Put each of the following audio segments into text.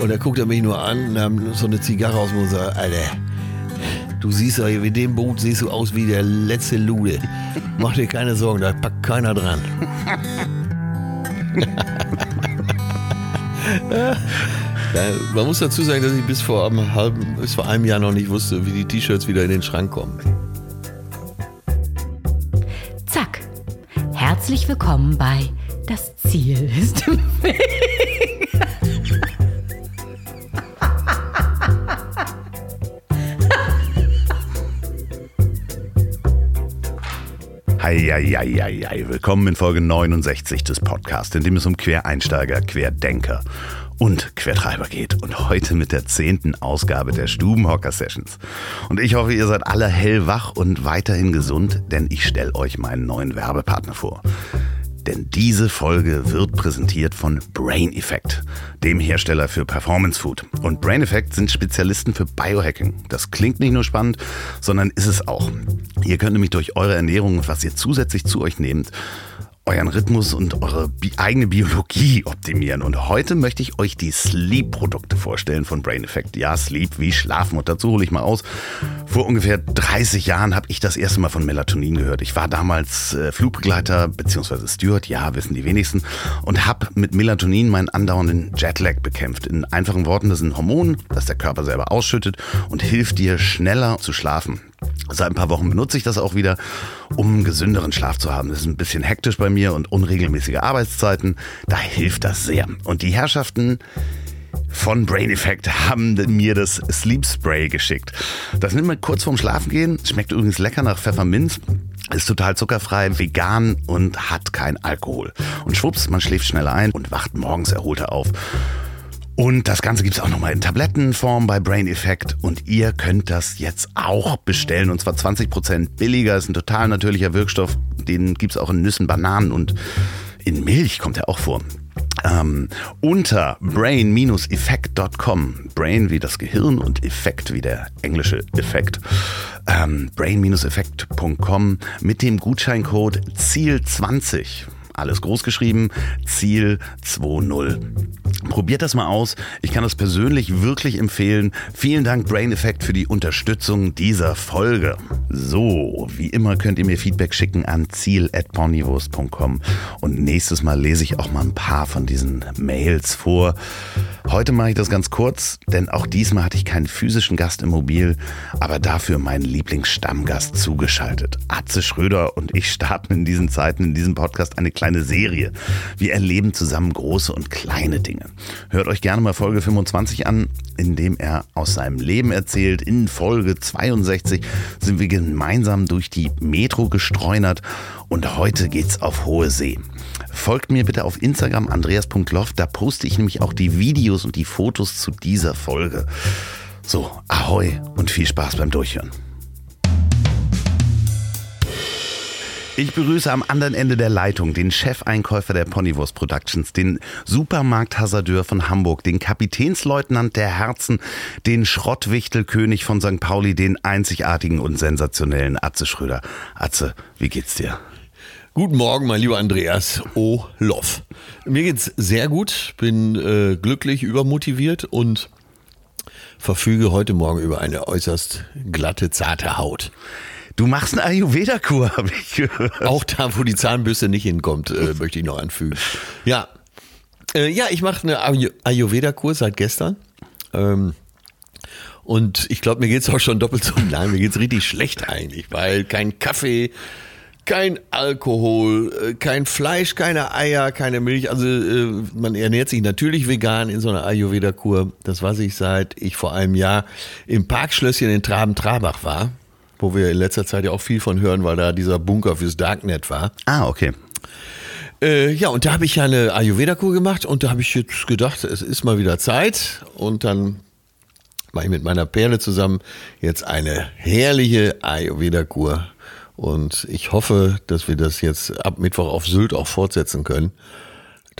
Und da guckt er mich nur an und nahm so eine Zigarre aus dem Mund und sagt, Alter, du siehst doch, mit dem Boot siehst du aus wie der letzte Lude. Mach dir keine Sorgen, da packt keiner dran. Ja, man muss dazu sagen, dass ich bis vor einem halben, bis vor einem Jahr noch nicht wusste, wie die T-Shirts wieder in den Schrank kommen. Zack. Herzlich willkommen bei Das Ziel ist im Weg. Heieieiei, willkommen in Folge 69 des Podcasts, in dem es um Quereinsteiger, Querdenker und Quertreiber geht. Und heute mit der zehnten Ausgabe der Stubenhocker Sessions. Und ich hoffe, ihr seid alle hellwach und weiterhin gesund, denn ich stelle euch meinen neuen Werbepartner vor. Denn diese Folge wird präsentiert von Brain Effect, dem Hersteller für Performance Food. Und Brain Effect sind Spezialisten für Biohacking. Das klingt nicht nur spannend, sondern ist es auch. Ihr könnt nämlich durch eure Ernährung und was ihr zusätzlich zu euch nehmt, euren Rhythmus und eure bi eigene Biologie optimieren. Und heute möchte ich euch die Sleep-Produkte vorstellen von Brain Effect. Ja, Sleep wie Schlafen. Und dazu hole ich mal aus. Vor ungefähr 30 Jahren habe ich das erste Mal von Melatonin gehört. Ich war damals äh, Flugbegleiter bzw. Steward, ja, wissen die wenigsten, und habe mit Melatonin meinen andauernden Jetlag bekämpft. In einfachen Worten, das ist ein Hormon, das der Körper selber ausschüttet und hilft dir schneller zu schlafen. Seit ein paar Wochen benutze ich das auch wieder, um einen gesünderen Schlaf zu haben. Das ist ein bisschen hektisch bei mir und unregelmäßige Arbeitszeiten. Da hilft das sehr. Und die Herrschaften von Brain Effect haben mir das Sleep Spray geschickt. Das nimmt man kurz vorm Schlafengehen. Schmeckt übrigens lecker nach Pfefferminz. Ist total zuckerfrei, vegan und hat kein Alkohol. Und schwupps, man schläft schneller ein und wacht morgens erholter auf. Und das Ganze gibt es auch nochmal in Tablettenform bei Brain Effect. Und ihr könnt das jetzt auch bestellen. Und zwar 20% billiger. Ist ein total natürlicher Wirkstoff. Den gibt es auch in Nüssen, Bananen und in Milch kommt er auch vor. Ähm, unter brain-effekt.com, Brain wie das Gehirn und Effekt wie der englische Effekt, ähm, brain-effekt.com mit dem Gutscheincode ZIEL20 alles groß geschrieben, Ziel 2.0. Probiert das mal aus. Ich kann das persönlich wirklich empfehlen. Vielen Dank Brain Effect für die Unterstützung dieser Folge. So, wie immer könnt ihr mir Feedback schicken an ziel@ponywurst.com und nächstes Mal lese ich auch mal ein paar von diesen Mails vor. Heute mache ich das ganz kurz, denn auch diesmal hatte ich keinen physischen Gast im Mobil, aber dafür meinen Lieblingsstammgast zugeschaltet. Atze Schröder und ich starten in diesen Zeiten in diesem Podcast eine kleine Serie. Wir erleben zusammen große und kleine Dinge. Hört euch gerne mal Folge 25 an, in dem er aus seinem Leben erzählt. In Folge 62 sind wir gemeinsam durch die Metro gestreunert und heute geht's auf hohe See. Folgt mir bitte auf Instagram andreas.loft, da poste ich nämlich auch die Videos und die Fotos zu dieser Folge. So, ahoi und viel Spaß beim Durchhören. Ich begrüße am anderen Ende der Leitung den Chefeinkäufer der Ponywurst Productions, den Supermarkthasardeur von Hamburg, den Kapitänsleutnant der Herzen, den Schrottwichtelkönig von St. Pauli, den einzigartigen und sensationellen Atze Schröder. Atze, wie geht's dir? Guten Morgen, mein lieber Andreas O. Loff. Mir geht's sehr gut, bin äh, glücklich, übermotiviert und verfüge heute Morgen über eine äußerst glatte, zarte Haut. Du machst eine Ayurveda-Kur, habe ich gehört. Auch da, wo die Zahnbürste nicht hinkommt, äh, möchte ich noch anfügen. Ja, äh, ja ich mache eine Ayu- Ayurveda-Kur seit gestern. Ähm, und ich glaube, mir geht's auch schon doppelt so lang. Mir geht's richtig schlecht eigentlich, weil kein Kaffee, kein Alkohol, äh, kein Fleisch, keine Eier, keine Milch. Also äh, man ernährt sich natürlich vegan in so einer Ayurveda-Kur. Das weiß ich seit ich vor einem Jahr im Parkschlösschen in Traben-Trabach war, wo wir in letzter Zeit ja auch viel von hören, weil da dieser Bunker fürs Darknet war. Ah, okay. Äh, ja, und da habe ich ja eine Ayurveda-Kur gemacht und da habe ich jetzt gedacht, es ist mal wieder Zeit. Und dann mache ich mit meiner Perle zusammen jetzt eine herrliche Ayurveda-Kur. Und ich hoffe, dass wir das jetzt ab Mittwoch auf Sylt auch fortsetzen können.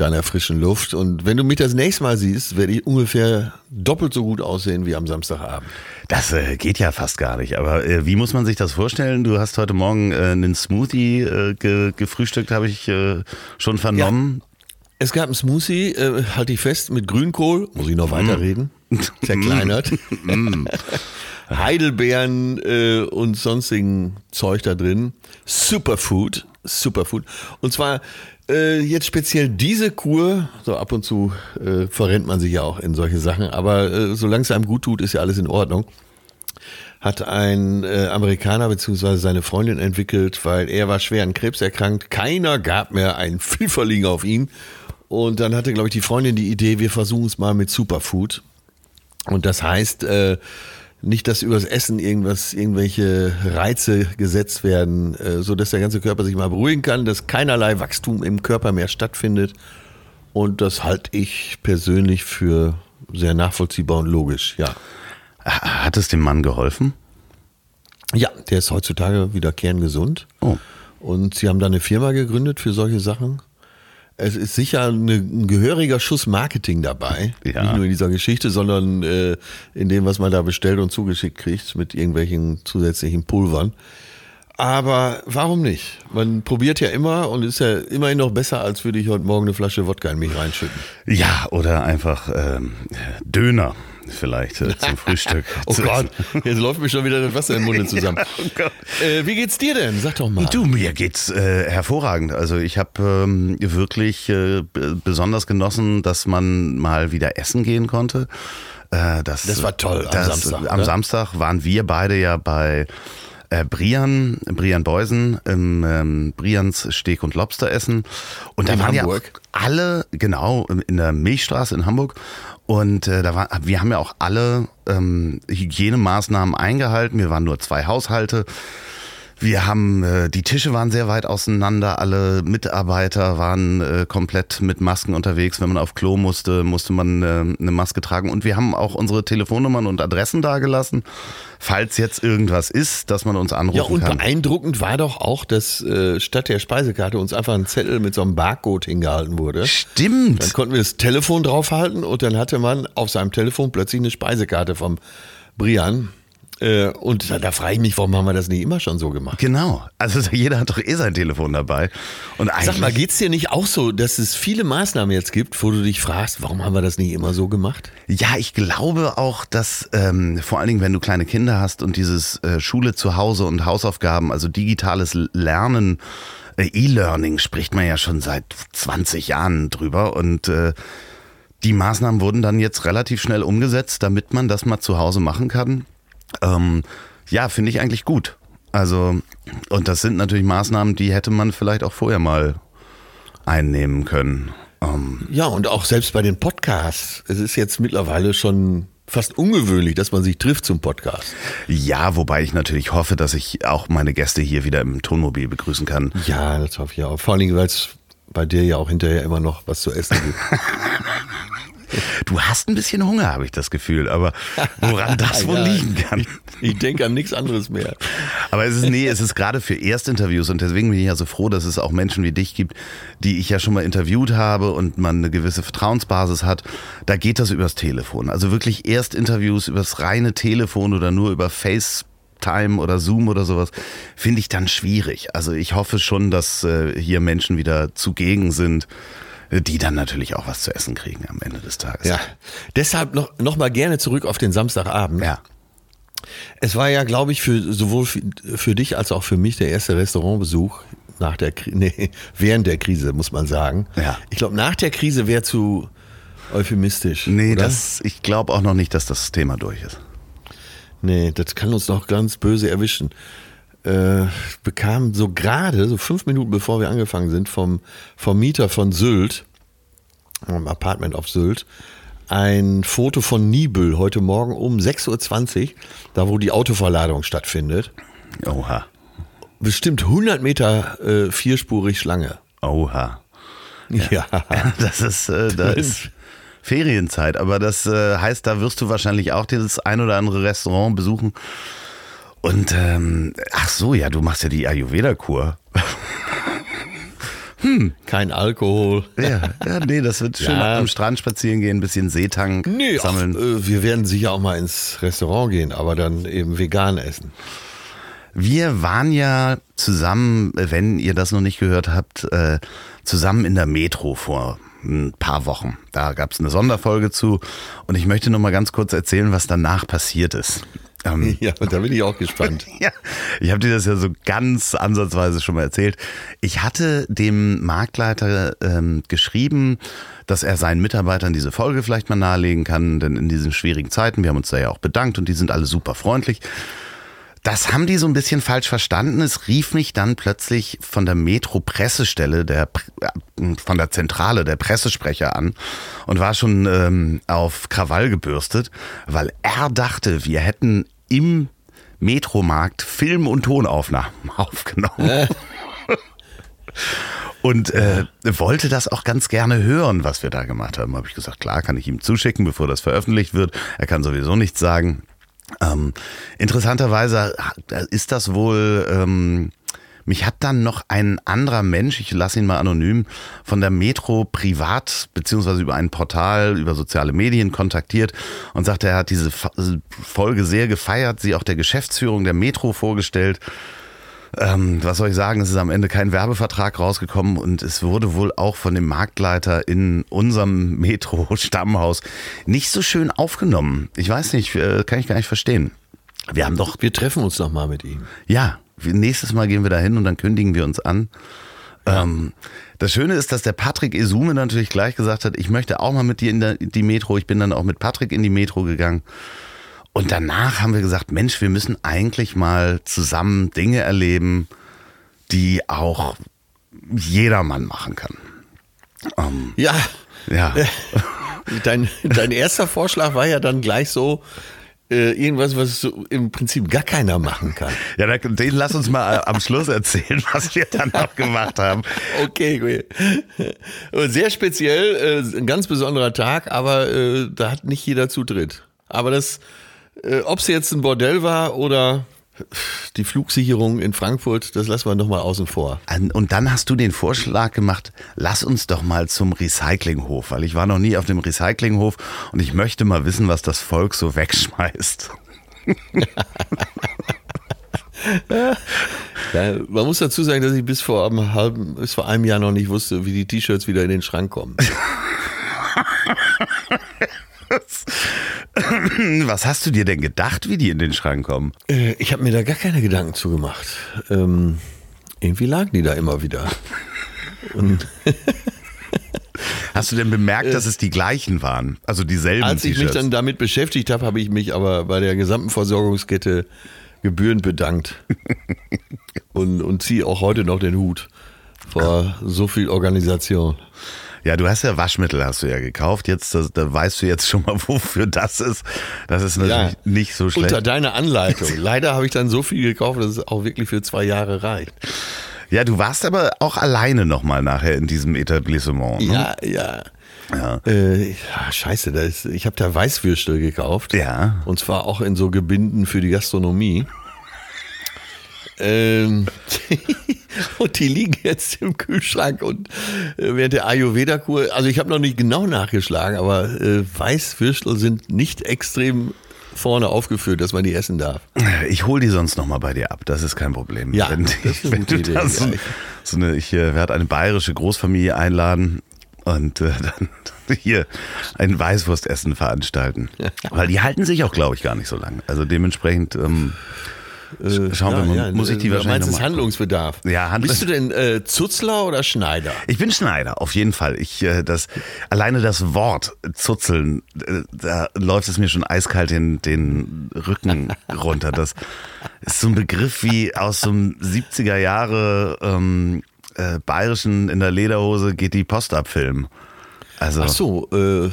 Da in der frischen Luft. Und wenn du mich das nächste Mal siehst, werde ich ungefähr doppelt so gut aussehen wie am Samstagabend. Das äh, geht ja fast gar nicht. Aber äh, wie muss man sich das vorstellen? Du hast heute Morgen äh, einen Smoothie äh, ge gefrühstückt, habe ich äh, schon vernommen. Es gab einen Smoothie, äh, halte ich fest, mit Grünkohl, muss ich noch weiterreden, zerkleinert. Heidelbeeren äh, und sonstigen Zeug da drin. Superfood, Superfood. Und zwar äh, jetzt speziell diese Kur, so ab und zu äh, verrennt man sich ja auch in solche Sachen, aber äh, solange es einem gut tut, ist ja alles in Ordnung. Hat ein äh, Amerikaner bzw. seine Freundin entwickelt, weil er war schwer an Krebs erkrankt. Keiner gab mehr einen Pfifferling auf ihn. Und dann hatte, glaube ich, die Freundin die Idee, wir versuchen es mal mit Superfood. Und das heißt, äh, nicht, dass übers Essen irgendwas, irgendwelche Reize gesetzt werden, äh, so dass der ganze Körper sich mal beruhigen kann, dass keinerlei Wachstum im Körper mehr stattfindet. Und das halte ich persönlich für sehr nachvollziehbar und logisch, ja. Hat es dem Mann geholfen? Ja, der ist heutzutage wieder kerngesund. Oh. Und sie haben da eine Firma gegründet für solche Sachen. Es ist sicher eine, ein gehöriger Schuss Marketing dabei. Ja. Nicht nur in dieser Geschichte, sondern äh, in dem, was man da bestellt und zugeschickt kriegt mit irgendwelchen zusätzlichen Pulvern. Aber warum nicht? Man probiert ja immer und ist ja immerhin noch besser, als würde ich heute Morgen eine Flasche Wodka in mich reinschütten. Ja, oder einfach ähm, Döner vielleicht äh, zum Frühstück. Oh Gott, jetzt läuft mir schon wieder das Wasser im Munde zusammen. Oh Gott. Äh, wie geht's dir denn? Sag doch mal. Du, mir geht's äh, hervorragend. Also ich habe ähm, wirklich äh, besonders genossen, dass man mal wieder essen gehen konnte. Äh, das, Das war toll am das, Samstag, Am ne? Samstag waren wir beide ja bei äh, Brian, Brian Beusen im ähm, Brians Steak und Lobster essen. Und da In waren Hamburg? ja alle, genau, in der Milchstraße in Hamburg. Und äh, da war, wir haben ja auch alle ähm, Hygienemaßnahmen eingehalten. Wir waren nur zwei Haushalte. Wir haben, äh, die Tische waren sehr weit auseinander, alle Mitarbeiter waren äh, komplett mit Masken unterwegs. Wenn man auf Klo musste, musste man äh, eine Maske tragen. Und wir haben auch unsere Telefonnummern und Adressen dagelassen, falls jetzt irgendwas ist, dass man uns anrufen Ja, und kann. beeindruckend war doch auch, dass äh, statt der Speisekarte uns einfach ein Zettel mit so einem Barcode hingehalten wurde. Dann Stimmt. konnten wir das Telefon draufhalten und dann hatte man auf seinem Telefon plötzlich eine Speisekarte vom Brian. Äh, und da, da frage ich mich, warum haben wir das nicht immer schon so gemacht? Genau. Also jeder hat doch eh sein Telefon dabei. Und Sag mal, geht's dir nicht auch so, dass es viele Maßnahmen jetzt gibt, wo du dich fragst, warum haben wir das nicht immer so gemacht? Ja, ich glaube auch, dass ähm, vor allen Dingen, wenn du kleine Kinder hast und dieses äh, Schule zu Hause und Hausaufgaben, also digitales Lernen, äh, E-Learning spricht man ja schon seit 20 Jahren drüber und äh, die Maßnahmen wurden dann jetzt relativ schnell umgesetzt, damit man das mal zu Hause machen kann. Ähm, ja, finde ich eigentlich gut. Also, und das sind natürlich Maßnahmen, die hätte man vielleicht auch vorher mal einnehmen können. Ähm, Ja, und auch selbst bei den Podcasts. Es ist jetzt mittlerweile schon fast ungewöhnlich, dass man sich trifft zum Podcast. Ja, wobei ich natürlich hoffe, dass ich auch meine Gäste hier wieder im Tonmobil begrüßen kann. Ja, das hoffe ich auch. Vor allen Dingen, weil es bei dir ja auch hinterher immer noch was zu essen gibt. Du hast ein bisschen Hunger, habe ich das Gefühl, aber woran das wohl Ja, liegen kann. Ich, ich denke an nichts anderes mehr. Aber es ist, nee, es ist gerade für Erstinterviews und deswegen bin ich ja so froh, dass es auch Menschen wie dich gibt, die ich ja schon mal interviewt habe und man eine gewisse Vertrauensbasis hat. Da geht das übers Telefon. Also wirklich Erstinterviews übers reine Telefon oder nur über FaceTime oder Zoom oder sowas, finde ich dann schwierig. Also ich hoffe schon, dass äh, hier Menschen wieder zugegen sind, die dann natürlich auch was zu essen kriegen am Ende des Tages. Ja, deshalb noch, noch mal gerne zurück auf den Samstagabend. Ja. Es war ja, glaube ich, für sowohl für, für dich als auch für mich der erste Restaurantbesuch nach der nee, während der Krise, muss man sagen. Ja. Ich glaube, nach der Krise wäre zu euphemistisch. Nee, oder? das, ich glaube auch noch nicht, dass das Thema durch ist. Nee, das kann uns noch ganz böse erwischen. Äh, bekam so gerade, so fünf Minuten bevor wir angefangen sind, vom, vom Mieter von Sylt, vom Apartment auf Sylt, ein Foto von Nibel heute Morgen um 6.20 Uhr, da wo die Autoverladung stattfindet. Oha. Bestimmt 100 Meter äh, vierspurig Schlange. Oha. Ja. Das ist, äh, da ist Ferienzeit, aber das äh, heißt, da wirst du wahrscheinlich auch das ein oder andere Restaurant besuchen. Und ähm, ach so, ja, du machst ja die Ayurveda-Kur. Kein Alkohol. Ja, ja, nee, das wird schön Ja. am Strand spazieren gehen, ein bisschen Seetank Nee, ach, sammeln. äh, wir werden sicher auch mal ins Restaurant gehen, aber dann eben vegan essen. Wir waren ja zusammen, wenn ihr das noch nicht gehört habt, äh, zusammen in der Metro vor ein paar Wochen. Da gab es eine Sonderfolge zu und ich möchte noch mal ganz kurz erzählen, was danach passiert ist. Ähm, ja, da bin ich auch gespannt. ja, ich habe dir das ja so ganz ansatzweise schon mal erzählt. Ich hatte dem Marktleiter ähm, geschrieben, dass er seinen Mitarbeitern diese Folge vielleicht mal nahelegen kann, denn in diesen schwierigen Zeiten, wir haben uns da ja auch bedankt und die sind alle super freundlich. Das haben die so ein bisschen falsch verstanden. Es rief mich dann plötzlich von der Metro-Pressestelle, der, äh, von der Zentrale der Pressesprecher an und war schon ähm, auf Krawall gebürstet, weil er dachte, wir hätten im Metromarkt Film- und Tonaufnahmen aufgenommen. Äh. und äh, wollte das auch ganz gerne hören, was wir da gemacht haben. Habe ich gesagt, klar, kann ich ihm zuschicken, bevor das veröffentlicht wird. Er kann sowieso nichts sagen. Ähm, interessanterweise ist das wohl, ähm, mich hat dann noch ein anderer Mensch, ich lasse ihn mal anonym, von der Metro privat beziehungsweise über ein Portal, über soziale Medien kontaktiert und sagte, er hat diese Folge sehr gefeiert, sie auch der Geschäftsführung der Metro vorgestellt ähm, was soll ich sagen, es ist am Ende kein Werbevertrag rausgekommen und es wurde wohl auch von dem Marktleiter in unserem Metro-Stammhaus nicht so schön aufgenommen. Ich weiß nicht, äh, kann ich gar nicht verstehen. Wir haben doch. Wir treffen uns noch mal mit ihm. Ja, nächstes Mal gehen wir da hin und dann kündigen wir uns an. Ähm, das Schöne ist, dass der Patrick Esume natürlich gleich gesagt hat, ich möchte auch mal mit dir in die Metro. Ich bin dann auch mit Patrick in die Metro gegangen. Und danach haben wir gesagt, Mensch, wir müssen eigentlich mal zusammen Dinge erleben, die auch jedermann machen kann. Ähm, ja. Ja. Dein, dein erster Vorschlag war ja dann gleich so, äh, irgendwas, was so im Prinzip gar keiner machen kann. Ja, den lass uns mal äh, am Schluss erzählen, was wir dann noch gemacht haben. Okay, gut. Sehr speziell, äh, ein ganz besonderer Tag, aber äh, da hat nicht jeder Zutritt. Aber das äh, Ob es jetzt ein Bordell war oder die Flugsicherung in Frankfurt, das lassen wir nochmal außen vor. Und dann hast du den Vorschlag gemacht, lass uns doch mal zum Recyclinghof, weil ich war noch nie auf dem Recyclinghof und ich möchte mal wissen, was das Volk so wegschmeißt. ja, man muss dazu sagen, dass ich bis vor einem halben, bis vor einem Jahr noch nicht wusste, wie die T-Shirts wieder in den Schrank kommen. Was hast du dir denn gedacht, wie die in den Schrank kommen? Äh, ich habe mir da gar keine Gedanken zugemacht. Ähm, irgendwie lagen die da immer wieder. Und Hast du denn bemerkt, äh, dass es die gleichen waren? Also dieselben Als ich mich dann damit beschäftigt habe, habe ich mich aber bei der gesamten Versorgungskette gebührend bedankt. und, und ziehe auch heute noch den Hut vor so viel Organisation. Ja, du hast ja Waschmittel, hast du ja gekauft. Jetzt, da, da weißt du jetzt schon mal, wofür das ist. Das ist natürlich ja, nicht so schlecht. Unter deiner Anleitung. Leider habe ich dann so viel gekauft, dass es auch wirklich für zwei Jahre reicht. Ja, du warst aber auch alleine nochmal nachher in diesem Etablissement. Ne? Ja, ja. Ja. Äh, scheiße, da ist, ich habe da Weißwürstel gekauft. Ja. Und zwar auch in so Gebinden für die Gastronomie. Ähm, und die liegen jetzt im Kühlschrank und äh, während der Ayurveda-Kur, also ich habe noch nicht genau nachgeschlagen, aber äh, Weißwürstel sind nicht extrem vorne aufgeführt, dass man die essen darf. Ich hole die sonst nochmal bei dir ab, das ist kein Problem. Ja, wenn, das ist eine gute Idee. So, so eine, ich äh, werde eine bayerische Großfamilie einladen und äh, dann hier ein Weißwurstessen veranstalten. Weil die halten sich auch, glaube ich, gar nicht so lange. Also dementsprechend... Ähm, äh, Schauen wir mal, ja, muss ich die wahrscheinlich meinst, noch Handlungsbedarf. Ja, Hand Bist du denn äh, Zuzler oder Schneider? Ich bin Schneider, auf jeden Fall. Ich äh, das alleine das Wort Zuzeln, äh, da läuft es mir schon eiskalt den den Rücken runter. Das ist so ein Begriff wie aus so einem 70er Jahre ähm, äh, bayerischen in der Lederhose geht die Post ab Film. Also Ach so, äh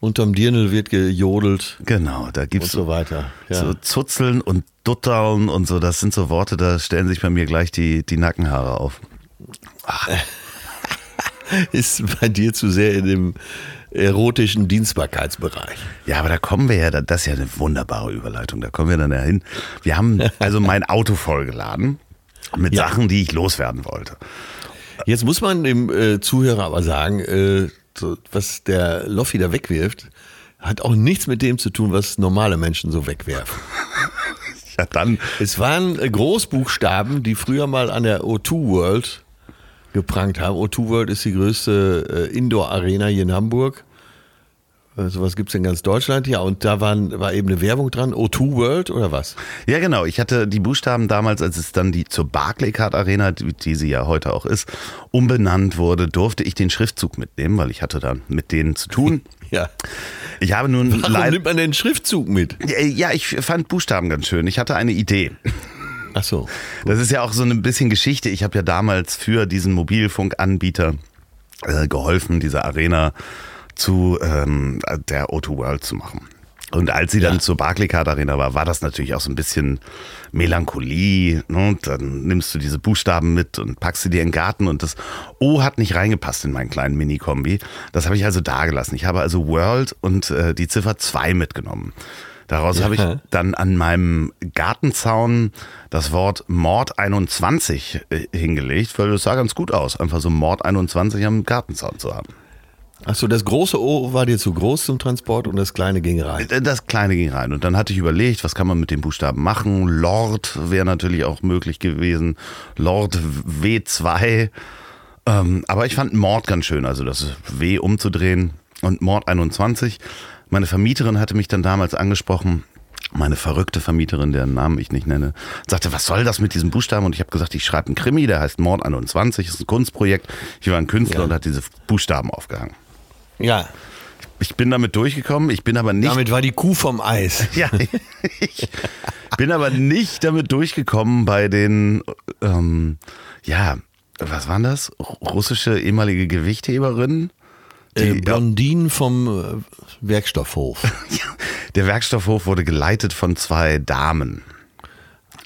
Unterm Dirnel wird gejodelt. Genau, da gibt's und so weiter. Ja. So Zuzeln und Dutteln und so, das sind so Worte, da stellen sich bei mir gleich die, die Nackenhaare auf. Ach. Ist bei dir zu sehr in dem erotischen Dienstbarkeitsbereich. Ja, aber da kommen wir ja, das ist ja eine wunderbare Überleitung, da kommen wir dann ja hin. Wir haben also mein Auto vollgeladen mit ja. Sachen, die ich loswerden wollte. Jetzt muss man dem äh, Zuhörer aber sagen, äh, so, was der Loffi da wegwirft, hat auch nichts mit dem zu tun, was normale Menschen so wegwerfen. ja, dann. Es waren Großbuchstaben, die früher mal an der O2 World geprangt haben. O2 World ist die größte äh, Indoor-Arena hier in Hamburg. Äh, sowas gibt es in ganz Deutschland, ja. Und da waren, war eben eine Werbung dran. O2 World oder was? Ja, genau. Ich hatte die Buchstaben damals, als es dann die zur Barclaycard Arena, die, die sie ja heute auch ist, umbenannt wurde, durfte ich den Schriftzug mitnehmen, weil ich hatte dann mit denen zu tun. Ja. Ich habe nun Warum nimmt man den Schriftzug mit? Ja, ich fand Buchstaben ganz schön. Ich hatte eine Idee. Ach so. Das ist ja auch so ein bisschen Geschichte. Ich habe ja damals für diesen Mobilfunkanbieter äh, geholfen, diese Arena zu ähm, der O2 World zu machen. Und als sie dann Ja. zur Barclaycard Arena war, war das natürlich auch so ein bisschen Melancholie. Ne? Und dann nimmst du diese Buchstaben mit und packst sie dir in den Garten und das O hat nicht reingepasst in meinen kleinen Mini-Kombi. Das habe ich also da gelassen. Ich habe also World und äh, die Ziffer 2 mitgenommen. Daraus habe ich Ja. dann an meinem Gartenzaun das Wort Mord 21 äh, hingelegt, weil das sah ganz gut aus, einfach so Mord 21 am Gartenzaun zu haben. Ach so, das große O war dir zu groß zum Transport und das kleine ging rein. Äh, Das kleine ging rein und dann hatte ich überlegt, was kann man mit den Buchstaben machen. Lord wäre natürlich auch möglich gewesen. Lord W2. Ähm, aber ich fand Mord ganz schön, also das W umzudrehen und Mord 21. Meine Vermieterin hatte mich dann damals angesprochen, meine verrückte Vermieterin, deren Namen ich nicht nenne, sagte, was soll das mit diesem Buchstaben? Und ich habe gesagt, ich schreibe einen Krimi, der heißt Mord 21, ist ein Kunstprojekt. Ich war ein Künstler Ja. und hat diese Buchstaben aufgehangen. Ja, Ich bin damit durchgekommen, ich bin aber nicht damit war die Kuh vom Eis. ja, ich bin aber nicht damit durchgekommen bei den, ähm, ja, was waren das? Russische ehemalige Gewichtheberinnen? Äh, Die, Blondinen vom äh, Werkstoffhof. der Werkstoffhof wurde geleitet von zwei Damen.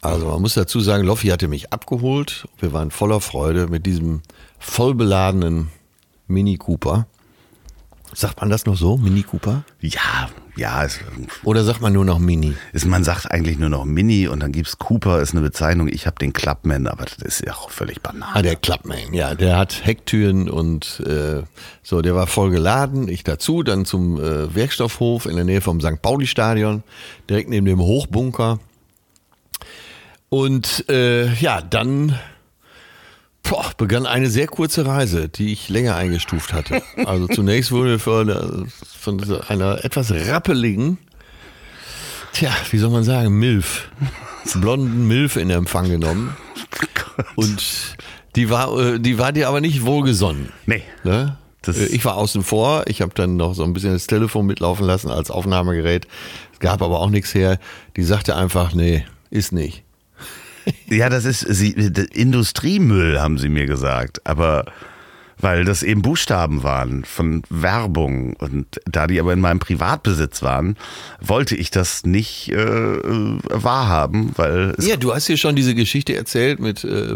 Also man muss dazu sagen, Loffi hatte mich abgeholt. Wir waren voller Freude mit diesem vollbeladenen Mini Cooper. Sagt man das noch so, Mini Cooper? Ja, ja, es, Oder sagt man nur noch Mini? es, man sagt eigentlich nur noch Mini und dann gibt's Cooper, ist eine Bezeichnung. Ich habe den Clubman, aber das ist ja auch völlig banal. Ah, der Clubman, ja, der hat Hecktüren und äh, so, der war voll geladen. Ich dazu, dann zum äh, Werkstoffhof in der Nähe vom St. Pauli-Stadion, direkt neben dem Hochbunker. Und äh, ja, dann boah, begann eine sehr kurze Reise, die ich länger eingestuft hatte. Also zunächst wurde von, einer- von einer etwas rappeligen, tja, wie soll man sagen, Milf, blonden Milf in Empfang genommen. Und die war, äh, die war dir aber nicht wohlgesonnen. Nee. Ne? Das- Äh, ich war außen vor, ich habe dann noch so ein bisschen das Telefon mitlaufen lassen als Aufnahmegerät. Es gab aber auch nichts her. Die sagte einfach, nee, ist nicht. Ja, das ist sie, Industriemüll, haben sie mir gesagt. Aber weil das eben Buchstaben waren von Werbung. Und da die aber in meinem Privatbesitz waren, wollte ich das nicht äh, äh, wahrhaben, weil Ja, du hast hier schon diese Geschichte erzählt mit äh,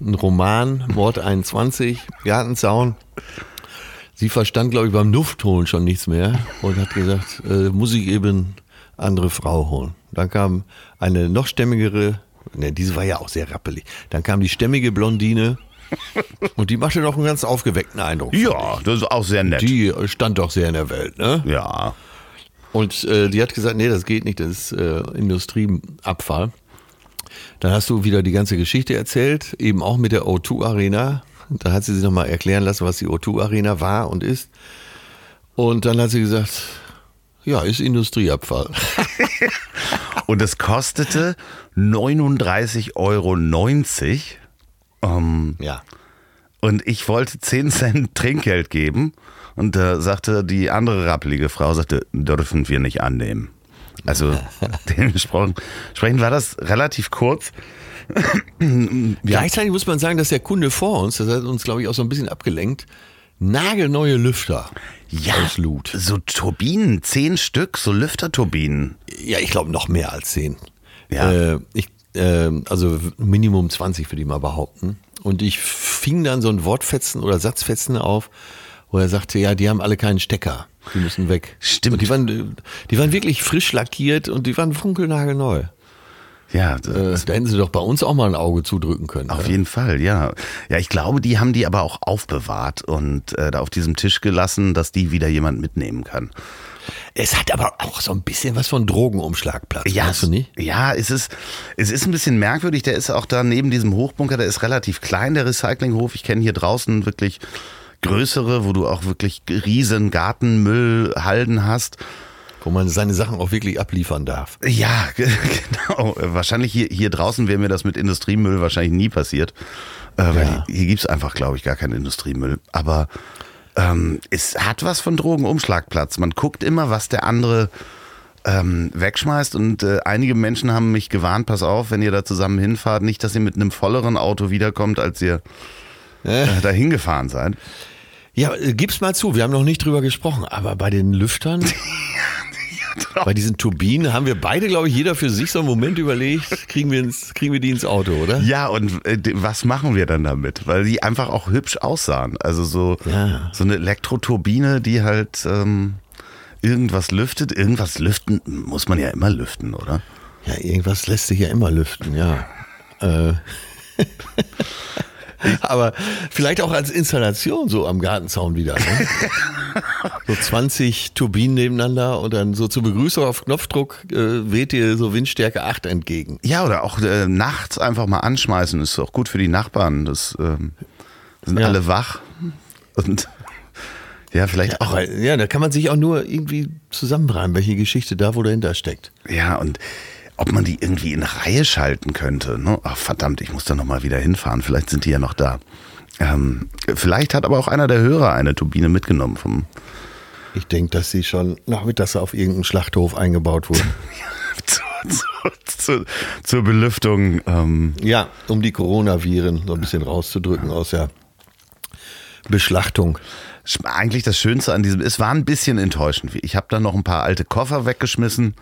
einem Roman, Mord 21, Gartenzaun. Sie verstand, glaube ich, beim Duftholen schon nichts mehr und hat gesagt, äh, muss ich eben andere Frau holen. Dann kam eine noch stämmigere, ne, diese war ja auch sehr rappelig. Dann kam die stämmige Blondine und die machte noch einen ganz aufgeweckten Eindruck. ja, das ist auch sehr nett. Die stand doch sehr in der Welt, ne? ja. Und äh, die hat gesagt, nee, das geht nicht, das ist äh, Industrieabfall. Dann hast du wieder die ganze Geschichte erzählt, eben auch mit der O2 Arena. Da hat sie sich nochmal erklären lassen, was die O2 Arena war und ist. Und dann hat sie gesagt, ja, ist Industrieabfall. Und es kostete 39,90 Euro. Ähm, ja. Und ich wollte 10 Cent Trinkgeld geben. Und da sagte die andere rappelige Frau, sagte, dürfen wir nicht annehmen. Also dementsprechend entsprechend war das relativ kurz. Gleichzeitig muss man sagen, dass der Kunde vor uns, das hat uns, glaube ich, auch so ein bisschen abgelenkt, nagelneue Lüfter auslud. so Turbinen, zehn Stück, so Lüfterturbinen. Ja, ich glaube noch mehr als zehn. Ja. Äh, ich, äh, also Minimum 20 würde ich mal behaupten. Und ich fing dann so ein Wortfetzen oder Satzfetzen auf, wo er sagte, ja, die haben alle keinen Stecker. Die müssen weg. Stimmt. Und die waren, die waren wirklich frisch lackiert und die waren funkelnagelneu. Ja, Äh, das, da hätten sie doch bei uns auch mal ein Auge zudrücken können. auf ja. jeden Fall, ja. Ja, ich glaube, die haben die aber auch aufbewahrt und äh, da auf diesem Tisch gelassen, dass die wieder jemand mitnehmen kann. Es hat aber auch so ein bisschen was von Drogenumschlagplatz, Ja, weißt du nicht? ja, es ist, es ist ein bisschen merkwürdig. Der ist auch da neben diesem Hochbunker, der ist relativ klein, der Recyclinghof. Ich kenne hier draußen wirklich größere, wo du auch wirklich riesen Gartenmüllhalden hast. Wo man seine Sachen auch wirklich abliefern darf. Ja, genau. Wahrscheinlich hier, hier draußen wäre mir das mit Industriemüll wahrscheinlich nie passiert. Äh, weil Ja. hier gibt's einfach, glaube ich, gar keinen Industriemüll. Aber ähm, es hat was von Drogenumschlagplatz. Man guckt immer, was der andere ähm, wegschmeißt. Und äh, einige Menschen haben mich gewarnt, pass auf, wenn ihr da zusammen hinfahrt, nicht, dass ihr mit einem volleren Auto wiederkommt, als ihr äh, dahin gefahren seid. Ja, äh, gib's mal zu, wir haben noch nicht drüber gesprochen, aber bei den Lüftern, bei diesen Turbinen haben wir beide, glaube ich, jeder für sich so einen Moment überlegt, kriegen wir, ins, kriegen wir die ins Auto, oder? Ja, und äh, was machen wir dann damit? Weil die einfach auch hübsch aussahen. Also so, Ja. so eine Elektroturbine, die halt ähm, irgendwas lüftet. Irgendwas lüften muss man ja immer lüften, oder? Ja, irgendwas lässt sich ja immer lüften, ja. Äh. Aber vielleicht auch als Installation so am Gartenzaun wieder. Ne? So 20 Turbinen nebeneinander und dann so zur Begrüßung auf Knopfdruck äh, weht dir so Windstärke 8 entgegen. Ja, oder auch äh, nachts einfach mal anschmeißen. Ist auch gut für die Nachbarn. Das ähm, sind Ja. alle wach. Und ja, vielleicht Ja, auch. ja, da kann man sich auch nur irgendwie zusammenreimen, welche Geschichte da wo dahinter steckt. Ja, und ob man die irgendwie in Reihe schalten könnte. Ne? Ach, verdammt, ich muss da nochmal wieder hinfahren. Vielleicht sind die ja noch da. Ähm, vielleicht hat aber auch einer der Hörer eine Turbine mitgenommen vom Ich denke, dass sie schon nachmittags auf irgendeinen Schlachthof eingebaut wurde. zur, zur, zur, zur Belüftung. Ähm, ja, um die Coronaviren so ein bisschen rauszudrücken aus der Beschlachtung. eigentlich das Schönste an diesem, es war ein bisschen enttäuschend. Ich habe dann noch ein paar alte Koffer weggeschmissen.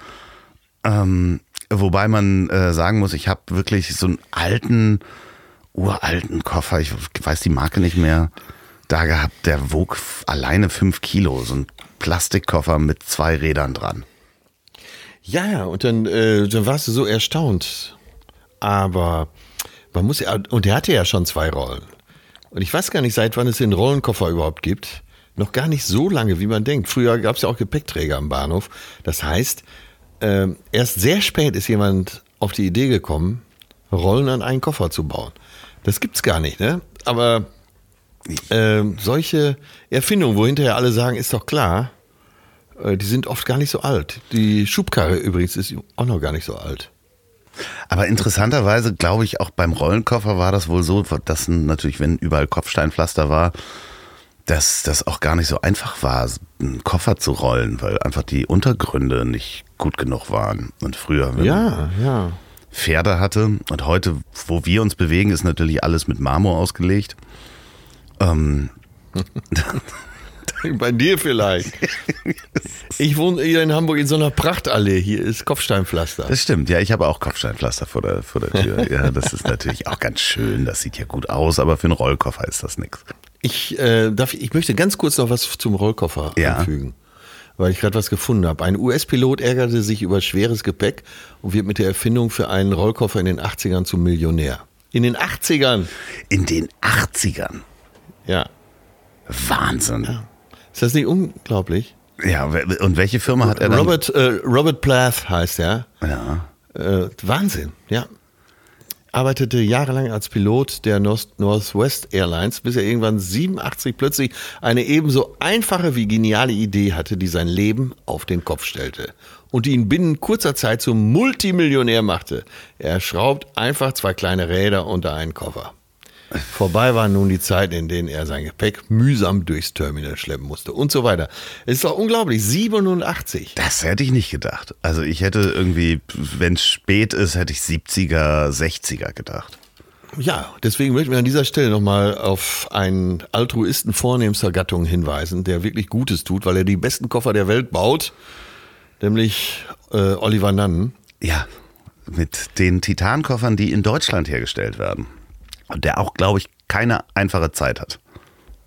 Ähm, wobei man äh, sagen muss, ich habe wirklich so einen alten, uralten Koffer, ich weiß die Marke nicht mehr, da gehabt, der wog alleine fünf Kilo. So ein Plastikkoffer mit zwei Rädern dran. Ja, ja, und dann, äh, dann warst du so erstaunt. Aber man muss ja, und er hatte ja schon zwei Rollen. Und ich weiß gar nicht, seit wann es den Rollenkoffer überhaupt gibt. Noch gar nicht so lange, wie man denkt. Früher gab es ja auch Gepäckträger am Bahnhof. Das heißt, ähm, erst sehr spät ist jemand auf die Idee gekommen, Rollen an einen Koffer zu bauen. Das gibt's gar nicht, ne? Aber ähm, solche Erfindungen, wo hinterher alle sagen, ist doch klar, äh, die sind oft gar nicht so alt. Die Schubkarre übrigens ist auch noch gar nicht so alt. Aber interessanterweise glaube ich, auch beim Rollenkoffer war das wohl so, dass natürlich, wenn überall Kopfsteinpflaster war, dass das auch gar nicht so einfach war, einen Koffer zu rollen, weil einfach die Untergründe nicht gut genug waren. Und früher, wenn man ja. Pferde hatte und heute, wo wir uns bewegen, ist natürlich alles mit Marmor ausgelegt. Ähm, Bei dir vielleicht. Ich wohne hier in Hamburg in so einer Prachtallee. Hier ist Kopfsteinpflaster. das stimmt, ja, ich habe auch Kopfsteinpflaster vor der, vor der Tür. Ja, das ist natürlich auch ganz schön, das sieht ja gut aus, aber für einen Rollkoffer ist das nichts. Ich, äh, darf, ich möchte ganz kurz noch was zum Rollkoffer Ja. anfügen. Weil ich gerade was gefunden habe. Ein US-Pilot ärgerte sich über schweres Gepäck und wird mit der Erfindung für einen Rollkoffer in den 80ern zum Millionär. In den 80ern. In den 80ern. Ja. Wahnsinn. Ist das nicht unglaublich? Ja, und welche Firma hat er dann? Robert, äh, Robert Plath heißt er. Ja. Äh, Wahnsinn, ja. Arbeitete jahrelang als Pilot der North Northwest Airlines, bis er irgendwann 87 plötzlich eine ebenso einfache wie geniale Idee hatte, die sein Leben auf den Kopf stellte und die ihn binnen kurzer Zeit zum Multimillionär machte. Er schraubt einfach zwei kleine Räder unter einen Koffer. Vorbei waren nun die Zeiten, in denen er sein Gepäck mühsam durchs Terminal schleppen musste und so weiter. Es ist doch unglaublich, 87. Das hätte ich nicht gedacht. Also ich hätte irgendwie, wenn es spät ist, hätte ich 70er, 60er gedacht. Ja, deswegen möchten wir an dieser Stelle nochmal auf einen Altruisten vornehmster Gattung hinweisen, der wirklich Gutes tut, weil er die besten Koffer der Welt baut, nämlich äh, Oliver Nannen. Ja, mit den Titankoffern, die in Deutschland hergestellt werden. Der auch, glaube ich, keine einfache Zeit hat.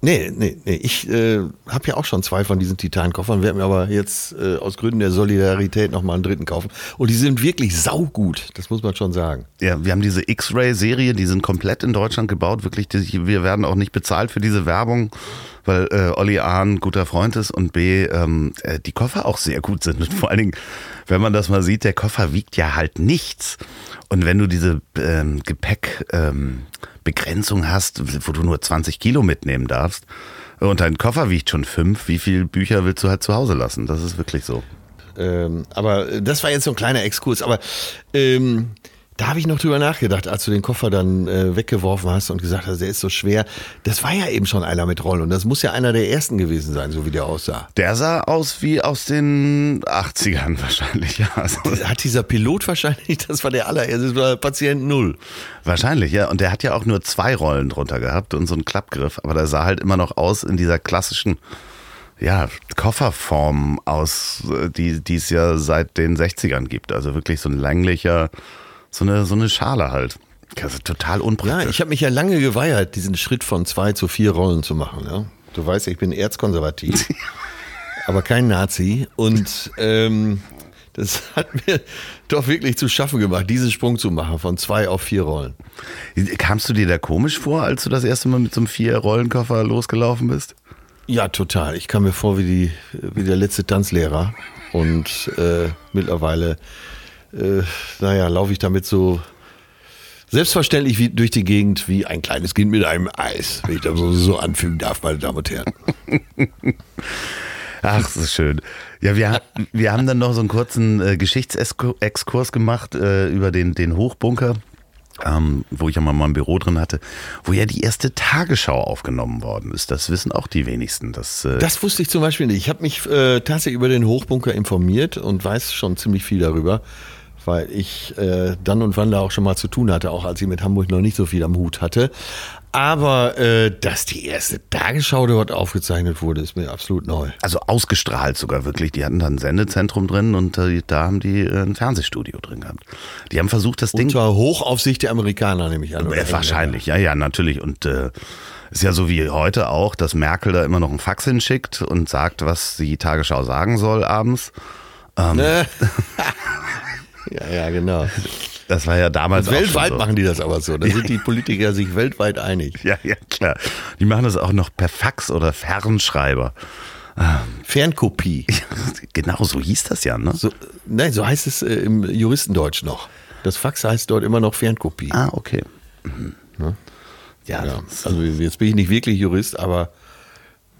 Nee, nee, nee. Ich äh, habe ja auch schon zwei von diesen Titan-Koffern, werde mir aber jetzt äh, aus Gründen der Solidarität nochmal einen dritten kaufen. Und die sind wirklich saugut, das muss man schon sagen. Ja, wir haben diese X-Ray-Serie, die sind komplett in Deutschland gebaut. Wirklich, die, wir werden auch nicht bezahlt für diese Werbung, weil äh, Olli A. ein guter Freund ist und B, ähm, äh, die Koffer auch sehr gut sind. Und vor allen Dingen, wenn man das mal sieht, der Koffer wiegt ja halt nichts. Und wenn du diese ähm, Gepäckbegrenzung ähm, hast, wo du nur 20 Kilo mitnehmen darfst und dein Koffer wiegt schon fünf, wie viele Bücher willst du halt zu Hause lassen? Das ist wirklich so. Ähm, aber das war jetzt so ein kleiner Exkurs. Aber ähm, da habe ich noch drüber nachgedacht, als du den Koffer dann äh, weggeworfen hast und gesagt hast, der ist so schwer. Das war ja eben schon einer mit Rollen und das muss ja einer der ersten gewesen sein, so wie der aussah. Der sah aus wie aus den 80ern wahrscheinlich, ja. Also hat dieser Pilot wahrscheinlich, das war der allererste, das war Patient Null. Wahrscheinlich, ja. Und der hat ja auch nur zwei Rollen drunter gehabt und so einen Klappgriff, aber der sah halt immer noch aus in dieser klassischen ja, Kofferform aus, äh, die, die es ja seit den 60ern gibt. Also wirklich so ein länglicher so eine, so eine Schale halt. Ist total unpraktisch. Ja, ich habe mich ja lange geweigert, diesen Schritt von zwei zu vier Rollen zu machen. Ja? Du weißt, ich bin erzkonservativ, aber kein Nazi. Und ähm, das hat mir doch wirklich zu schaffen gemacht, diesen Sprung zu machen von zwei auf vier Rollen. Kamst du dir da komisch vor, als du das erste Mal mit so einem vier-Rollenkoffer losgelaufen bist? Ja, total. Ich kam mir vor wie, die, wie der letzte Tanzlehrer. Und äh, mittlerweile äh, naja, laufe ich damit so selbstverständlich wie durch die Gegend wie ein kleines Kind mit einem Eis, wenn ich das so, so anfügen darf, meine Damen und Herren. Ach, das ist schön. Ja, wir, wir haben dann noch so einen kurzen äh, Geschichtsexkurs gemacht äh, über den, den Hochbunker ähm, wo ich ja mal mein Büro drin hatte, wo ja die erste Tagesschau aufgenommen worden ist. Das wissen auch die wenigsten. Das, äh das wusste ich zum Beispiel nicht. Ich habe mich äh, tatsächlich über den Hochbunker informiert und weiß schon ziemlich viel darüber weil ich äh, dann und wann da auch schon mal zu tun hatte, auch als ich mit Hamburg noch nicht so viel am Hut hatte. Aber äh, dass die erste Tagesschau dort aufgezeichnet wurde, ist mir absolut neu. Also ausgestrahlt sogar wirklich. Die hatten da ein Sendezentrum drin und äh, da haben die äh, ein Fernsehstudio drin gehabt. Die haben versucht, das Ding. Unter Hochaufsicht der Amerikaner, nehme ich an. Äh, wahrscheinlich, ja, ja, natürlich. Und äh, ist ja so wie heute auch, dass Merkel da immer noch einen Fax hinschickt und sagt, was die Tagesschau sagen soll abends. Ähm, ja, ja, genau. Das war ja damals auch Weltweit so. machen die das aber so. Da sind die Politiker sich weltweit einig. Ja, ja, klar. Die machen das auch noch per Fax oder Fernschreiber. Fernkopie. genau, so hieß das ja, ne? So, nein, so heißt es äh, im Juristendeutsch noch. Das Fax heißt dort immer noch Fernkopie. Ah, okay. Mhm. Ne? Ja, ja, also jetzt bin ich nicht wirklich Jurist, aber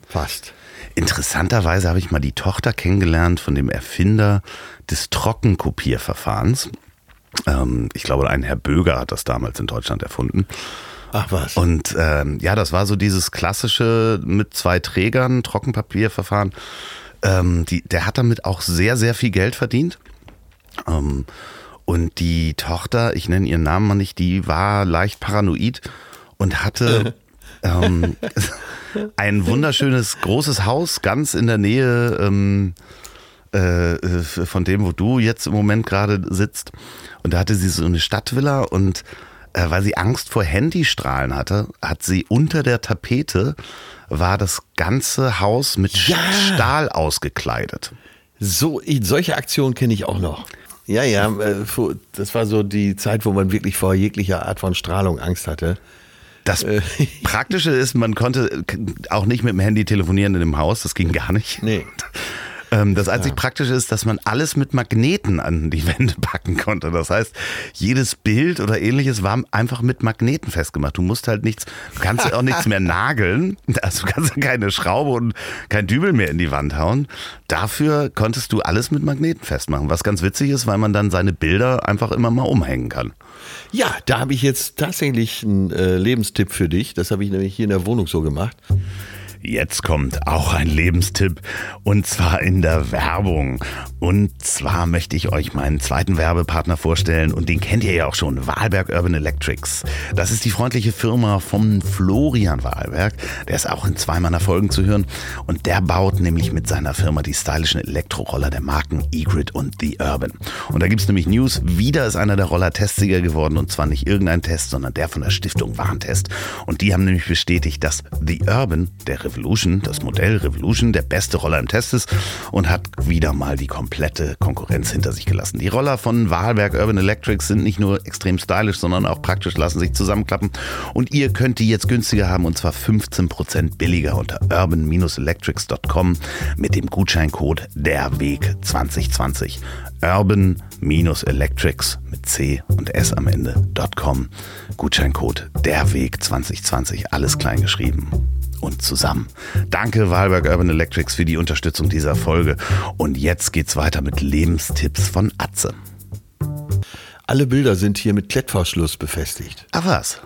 fast. Interessanterweise habe ich mal die Tochter kennengelernt von dem Erfinder des Trockenkopierverfahrens. Ähm, ich glaube, ein Herr Böger hat das damals in Deutschland erfunden. Ach was. Und ähm, ja, das war so dieses klassische mit zwei Trägern Trockenpapierverfahren. Ähm, die, der hat damit auch sehr, sehr viel Geld verdient. Ähm, und die Tochter, ich nenne ihren Namen mal nicht, die war leicht paranoid und hatte ähm, ein wunderschönes großes Haus ganz in der Nähe ähm, äh, von dem, wo du jetzt im Moment gerade sitzt. Und da hatte sie so eine Stadtvilla und äh, weil sie Angst vor Handystrahlen hatte, hat sie unter der Tapete war das ganze Haus mit ja. Stahl ausgekleidet. So, solche Aktionen kenne ich auch noch. Ja, ja, äh, das war so die Zeit, wo man wirklich vor jeglicher Art von Strahlung Angst hatte. Das äh, Praktische ist, man konnte auch nicht mit dem Handy telefonieren in dem Haus, das ging gar nicht. Nee. Ähm, das einzig ja. Praktische ist, dass man alles mit Magneten an die Wände packen konnte. Das heißt, jedes Bild oder ähnliches war einfach mit Magneten festgemacht. Du musst halt nichts, du kannst auch nichts mehr nageln. Also du kannst keine Schraube und kein Dübel mehr in die Wand hauen. Dafür konntest du alles mit Magneten festmachen. Was ganz witzig ist, weil man dann seine Bilder einfach immer mal umhängen kann. Ja, da habe ich jetzt tatsächlich einen äh, Lebenstipp für dich. Das habe ich nämlich hier in der Wohnung so gemacht. Jetzt kommt auch ein Lebenstipp und zwar in der Werbung. Und zwar möchte ich euch meinen zweiten Werbepartner vorstellen und den kennt ihr ja auch schon, Wahlberg Urban Electrics. Das ist die freundliche Firma vom Florian Wahlberg. Der ist auch in zwei meiner Folgen zu hören und der baut nämlich mit seiner Firma die stylischen Elektroroller der Marken E-Grid und The Urban. Und da gibt's nämlich News, wieder ist einer der Roller Testsieger geworden und zwar nicht irgendein Test, sondern der von der Stiftung Warntest. Und die haben nämlich bestätigt, dass The Urban, der Revolution, das Modell Revolution, der beste Roller im Test ist und hat wieder mal die komplette Konkurrenz hinter sich gelassen. Die Roller von Wahlberg Urban Electrics sind nicht nur extrem stylisch, sondern auch praktisch, lassen sich zusammenklappen. Und ihr könnt die jetzt günstiger haben und zwar 15% billiger unter urban-electrics.com mit dem Gutscheincode derweg 2020. Urban-Electrics mit C und S am Ende.com. Gutscheincode derweg 2020. Alles klein geschrieben und zusammen. Danke Wahlberg Urban Electrics für die Unterstützung dieser Folge. Und jetzt geht's weiter mit Lebenstipps von Atze. Alle Bilder sind hier mit Klettverschluss befestigt. Ach was?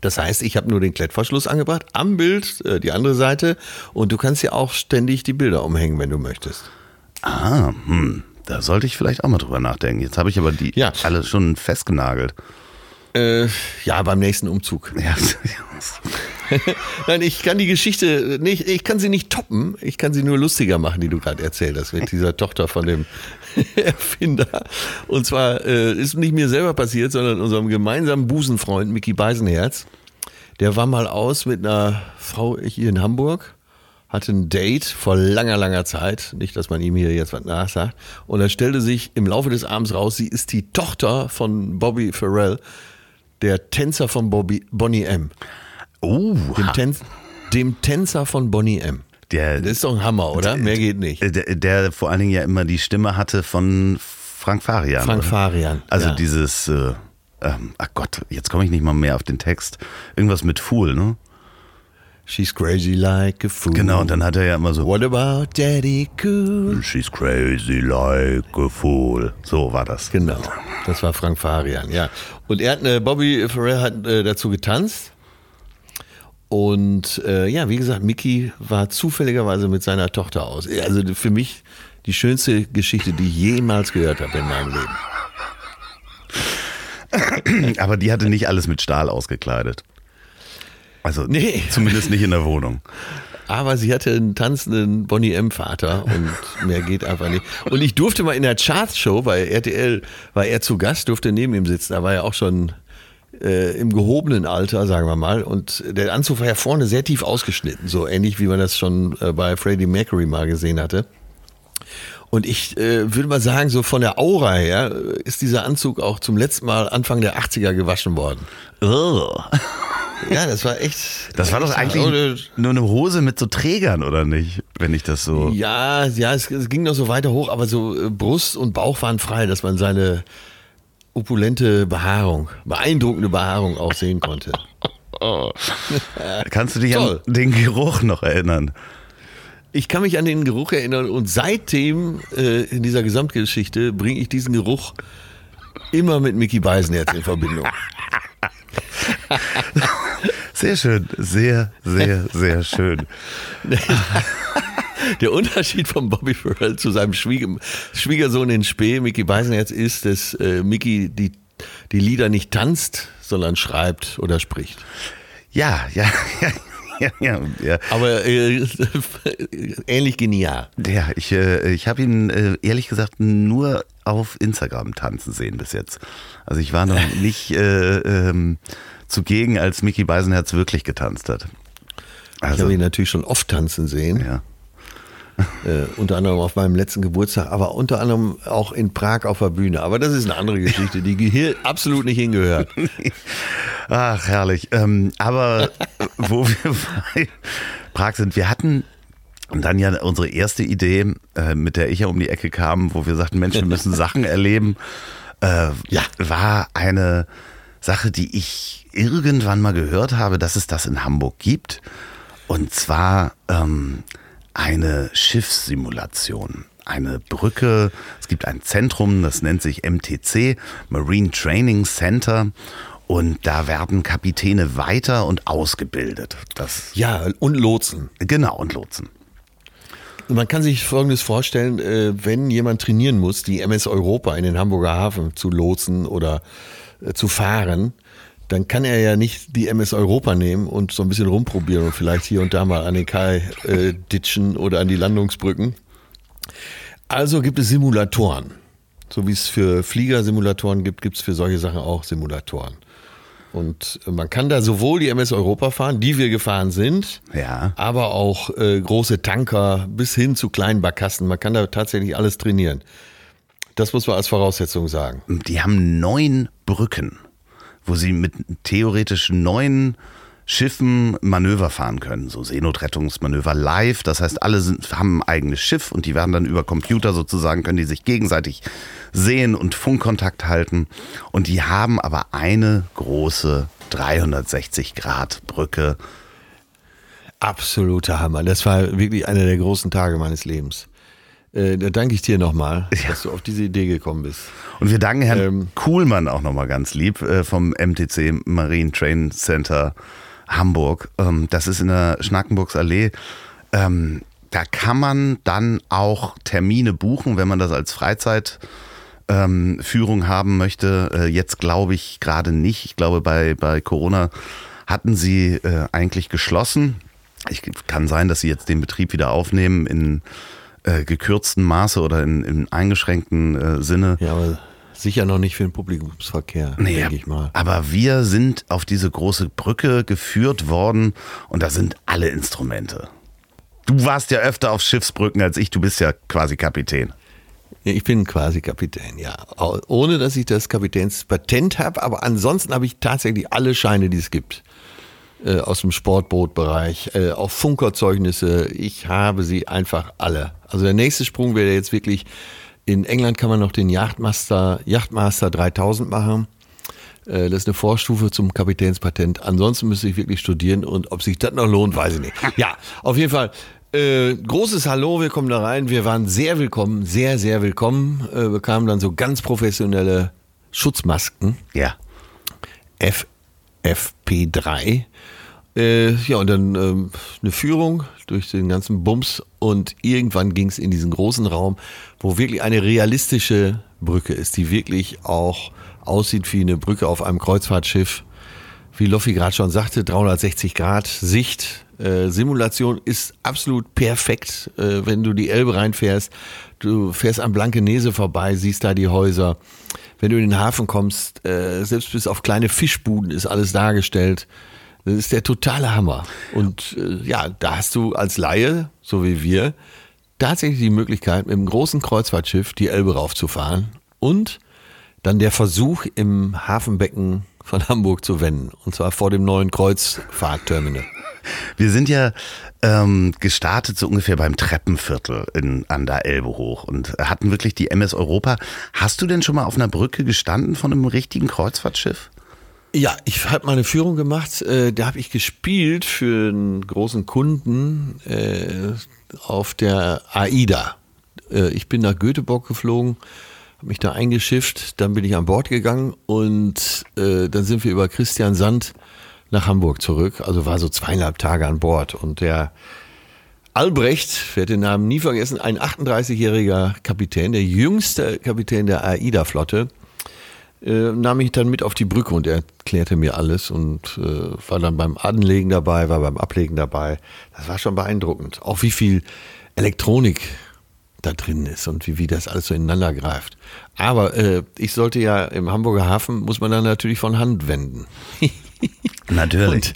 Das heißt, ich habe nur den Klettverschluss angebracht, am Bild äh, die andere Seite und du kannst ja auch ständig die Bilder umhängen, wenn du möchtest. Ah, hm. Da sollte ich vielleicht auch mal drüber nachdenken. Jetzt habe ich aber die Ja. alle schon festgenagelt. Äh, ja, beim nächsten Umzug. Ja. Nein, ich kann die Geschichte nicht, ich kann sie nicht toppen, ich kann sie nur lustiger machen, die du gerade erzählt hast, mit dieser Tochter von dem Erfinder. Und zwar äh, ist nicht mir selber passiert, sondern unserem gemeinsamen Busenfreund Mickey Beisenherz. Der war mal aus mit einer Frau hier in Hamburg, hatte ein Date vor langer, langer Zeit. Nicht, dass man ihm hier jetzt was nachsagt. Und er stellte sich im Laufe des Abends raus, sie ist die Tochter von Bobby Farrell, der Tänzer von Bobby, Bonnie M. Oh, Dem, Tänz, dem Tänzer von Bonnie M. der, Das ist doch ein Hammer, oder? Mehr geht nicht. der, der vor allen Dingen ja immer die Stimme hatte von Frank Farian. Frank? Farian. Also ja. dieses, äh, ähm, ach Gott, jetzt komme ich nicht mal mehr auf den Text. Irgendwas mit Fool, ne? She's crazy like a fool. Genau, und dann hat er ja immer so, What about Daddy Cool? she's crazy like a fool. So war das. Genau, das war Frank Farian, ja. Und er hat, äh, Bobby Farrell hat äh, dazu getanzt. Und äh, ja, wie gesagt, Mickey war zufälligerweise mit seiner Tochter aus. Also für mich die schönste Geschichte, die ich jemals gehört habe in meinem Leben. Aber die hatte nicht alles mit Stahl ausgekleidet. Also Nee. zumindest nicht in der Wohnung. Aber sie hatte einen tanzenden Bonnie M-Vater und mehr geht einfach nicht. Und ich durfte mal in der Charts-Show bei RTL, war er zu Gast, durfte neben ihm sitzen. Da war er auch schon äh, im gehobenen Alter, sagen wir mal. Und der Anzug war ja vorne sehr tief ausgeschnitten, so ähnlich wie man das schon äh, bei Freddie Mercury mal gesehen hatte. Und ich äh, würde mal sagen, so von der Aura her äh, ist dieser Anzug auch zum letzten Mal Anfang der 80er gewaschen worden. Oh. Ja, das war echt. Das war doch eigentlich nur eine Hose mit so Trägern, oder nicht? Wenn ich das so. Ja, ja, es, es ging noch so weiter hoch, aber so äh, Brust und Bauch waren frei, dass man seine opulente Behaarung, beeindruckende Behaarung auch sehen konnte. Kannst du dich Toll. an den Geruch noch erinnern? Ich kann mich an den Geruch erinnern und seitdem äh, in dieser Gesamtgeschichte bringe ich diesen Geruch immer mit Mickey Beisenherz in Verbindung. Sehr schön, sehr, sehr, sehr schön. Der Unterschied von Bobby Farrell zu seinem Schwieger, Schwiegersohn in Spee, Mickey Beisenherz, ist, dass äh, Mickey die, die Lieder nicht tanzt, sondern schreibt oder spricht. Ja, ja, ja, ja, ja. ja. Aber äh, ähnlich genial. Ja, ich, äh, ich habe ihn äh, ehrlich gesagt nur auf Instagram tanzen sehen bis jetzt. Also ich war noch nicht äh, ähm, zugegen, als Mickey Beisenherz wirklich getanzt hat. Ich Also, habe ihn natürlich schon oft tanzen sehen, ja. äh, unter anderem auf meinem letzten Geburtstag, aber unter anderem auch in Prag auf der Bühne. Aber das ist eine andere Geschichte, die hier absolut nicht hingehört. Ach, herrlich. Ähm, aber wo wir bei Prag sind, wir hatten dann ja unsere erste Idee, äh, mit der ich ja um die Ecke kam, wo wir sagten, Menschen müssen Sachen erleben, äh, Ja. war eine Sache, die ich irgendwann mal gehört habe, dass es das in Hamburg gibt. Und zwar ähm, eine Schiffssimulation. Eine Brücke, es gibt ein Zentrum, das nennt sich MTC, Marine Training Center. Und da werden Kapitäne weiter und ausgebildet. Das, Ja, und Lotsen. genau, und Lotsen. Man kann sich Folgendes vorstellen, äh, wenn jemand trainieren muss, die MS Europa in den Hamburger Hafen zu lotsen oder zu fahren, dann kann er ja nicht die MS Europa nehmen und so ein bisschen rumprobieren und vielleicht hier und da mal an den Kai äh, ditchen oder an die Landungsbrücken. Also gibt es Simulatoren. So wie es für Fliegersimulatoren gibt, gibt es für solche Sachen auch Simulatoren. Und man kann da sowohl die MS Europa fahren, die wir gefahren sind, Ja. aber auch äh, große Tanker bis hin zu kleinen Barkassen. Man kann da tatsächlich alles trainieren. Das muss man als Voraussetzung sagen. Die haben neun Brücken, wo sie mit theoretisch neun Schiffen Manöver fahren können, so Seenotrettungsmanöver live. Das heißt, alle sind, haben ein eigenes Schiff und die werden dann über Computer sozusagen, können die sich gegenseitig sehen und Funkkontakt halten. Und die haben aber eine große 360 Grad Brücke. Absoluter Hammer. Das war wirklich einer der großen Tage meines Lebens. Äh, da danke ich dir nochmal, dass du auf diese Idee gekommen bist. Und wir danken Herrn Ähm. Kuhlmann auch nochmal ganz lieb äh, vom MTC Marine Train Center Hamburg. Ähm, das ist in der Schnackenburgsallee. Ähm, da kann man dann auch Termine buchen, wenn man das als Freizeitführung ähm, haben möchte. Äh, jetzt glaube ich gerade nicht. Ich glaube, bei, bei Corona hatten sie äh, eigentlich geschlossen. Ich, kann sein, dass sie jetzt den Betrieb wieder aufnehmen in äh, gekürztem Maße oder in, in eingeschränkten äh, Sinne. Ja, aber sicher noch nicht für den Publikumsverkehr, Nee, denke ich mal. Aber wir sind auf diese große Brücke geführt worden und da sind alle Instrumente. Du warst ja öfter auf Schiffsbrücken als ich, du bist ja quasi Kapitän. Ich bin quasi Kapitän, ja. Ohne dass ich das Kapitänspatent habe, aber ansonsten habe ich tatsächlich alle Scheine, die es gibt. Äh, aus dem Sportbootbereich, äh, auch Funkerzeugnisse. Ich habe sie einfach alle. Also der nächste Sprung wäre jetzt wirklich, in England kann man noch den Yachtmaster, Yachtmaster 3000 machen. Äh, Das ist eine Vorstufe zum Kapitänspatent. Ansonsten müsste ich wirklich studieren und ob sich das noch lohnt, weiß ich nicht. Ja, auf jeden Fall. Äh, großes Hallo, wir kommen da rein. Wir waren sehr willkommen, sehr, sehr willkommen. Äh, bekamen dann so ganz professionelle Schutzmasken. Ja. FFP3. Äh, ja, und dann ähm, eine Führung durch den ganzen Bums und irgendwann ging es in diesen großen Raum, wo wirklich eine realistische Brücke ist, die wirklich auch aussieht wie eine Brücke auf einem Kreuzfahrtschiff. Wie Loffi gerade schon sagte, 360 Grad Sicht. Äh, Simulation ist absolut perfekt, äh, wenn du die Elbe reinfährst. Du fährst an Blankenese vorbei, siehst da die Häuser. Wenn du in den Hafen kommst, äh, selbst bis auf kleine Fischbuden ist alles dargestellt. Das ist der totale Hammer. Und äh, ja, da hast du als Laie, so wie wir, tatsächlich die Möglichkeit, mit einem großen Kreuzfahrtschiff die Elbe raufzufahren und dann der Versuch im Hafenbecken von Hamburg zu wenden. Und zwar vor dem neuen Kreuzfahrtterminal. Wir sind ja ähm, gestartet so ungefähr beim Treppenviertel in, an der Elbe hoch und hatten wirklich die MS Europa. Hast du denn schon mal auf einer Brücke gestanden von einem richtigen Kreuzfahrtschiff? Ja, ich habe mal eine Führung gemacht. Äh, da habe ich gespielt für einen großen Kunden äh, auf der AIDA. Äh, ich bin nach Göteborg geflogen, habe mich da eingeschifft, dann bin ich an Bord gegangen und äh, dann sind wir über Christian Sand nach Hamburg zurück. Also war so zweieinhalb Tage an Bord und der Albrecht, ich werde den Namen nie vergessen, ein 38-jähriger Kapitän, der jüngste Kapitän der AIDA-Flotte, äh, nahm ich dann mit auf die Brücke und er erklärte mir alles und äh, war dann beim Anlegen dabei, war beim Ablegen dabei. Das war schon beeindruckend. Auch wie viel Elektronik da drin ist und wie, wie das alles so ineinander greift. Aber äh, ich sollte ja im Hamburger Hafen, muss man dann natürlich von Hand wenden. Natürlich.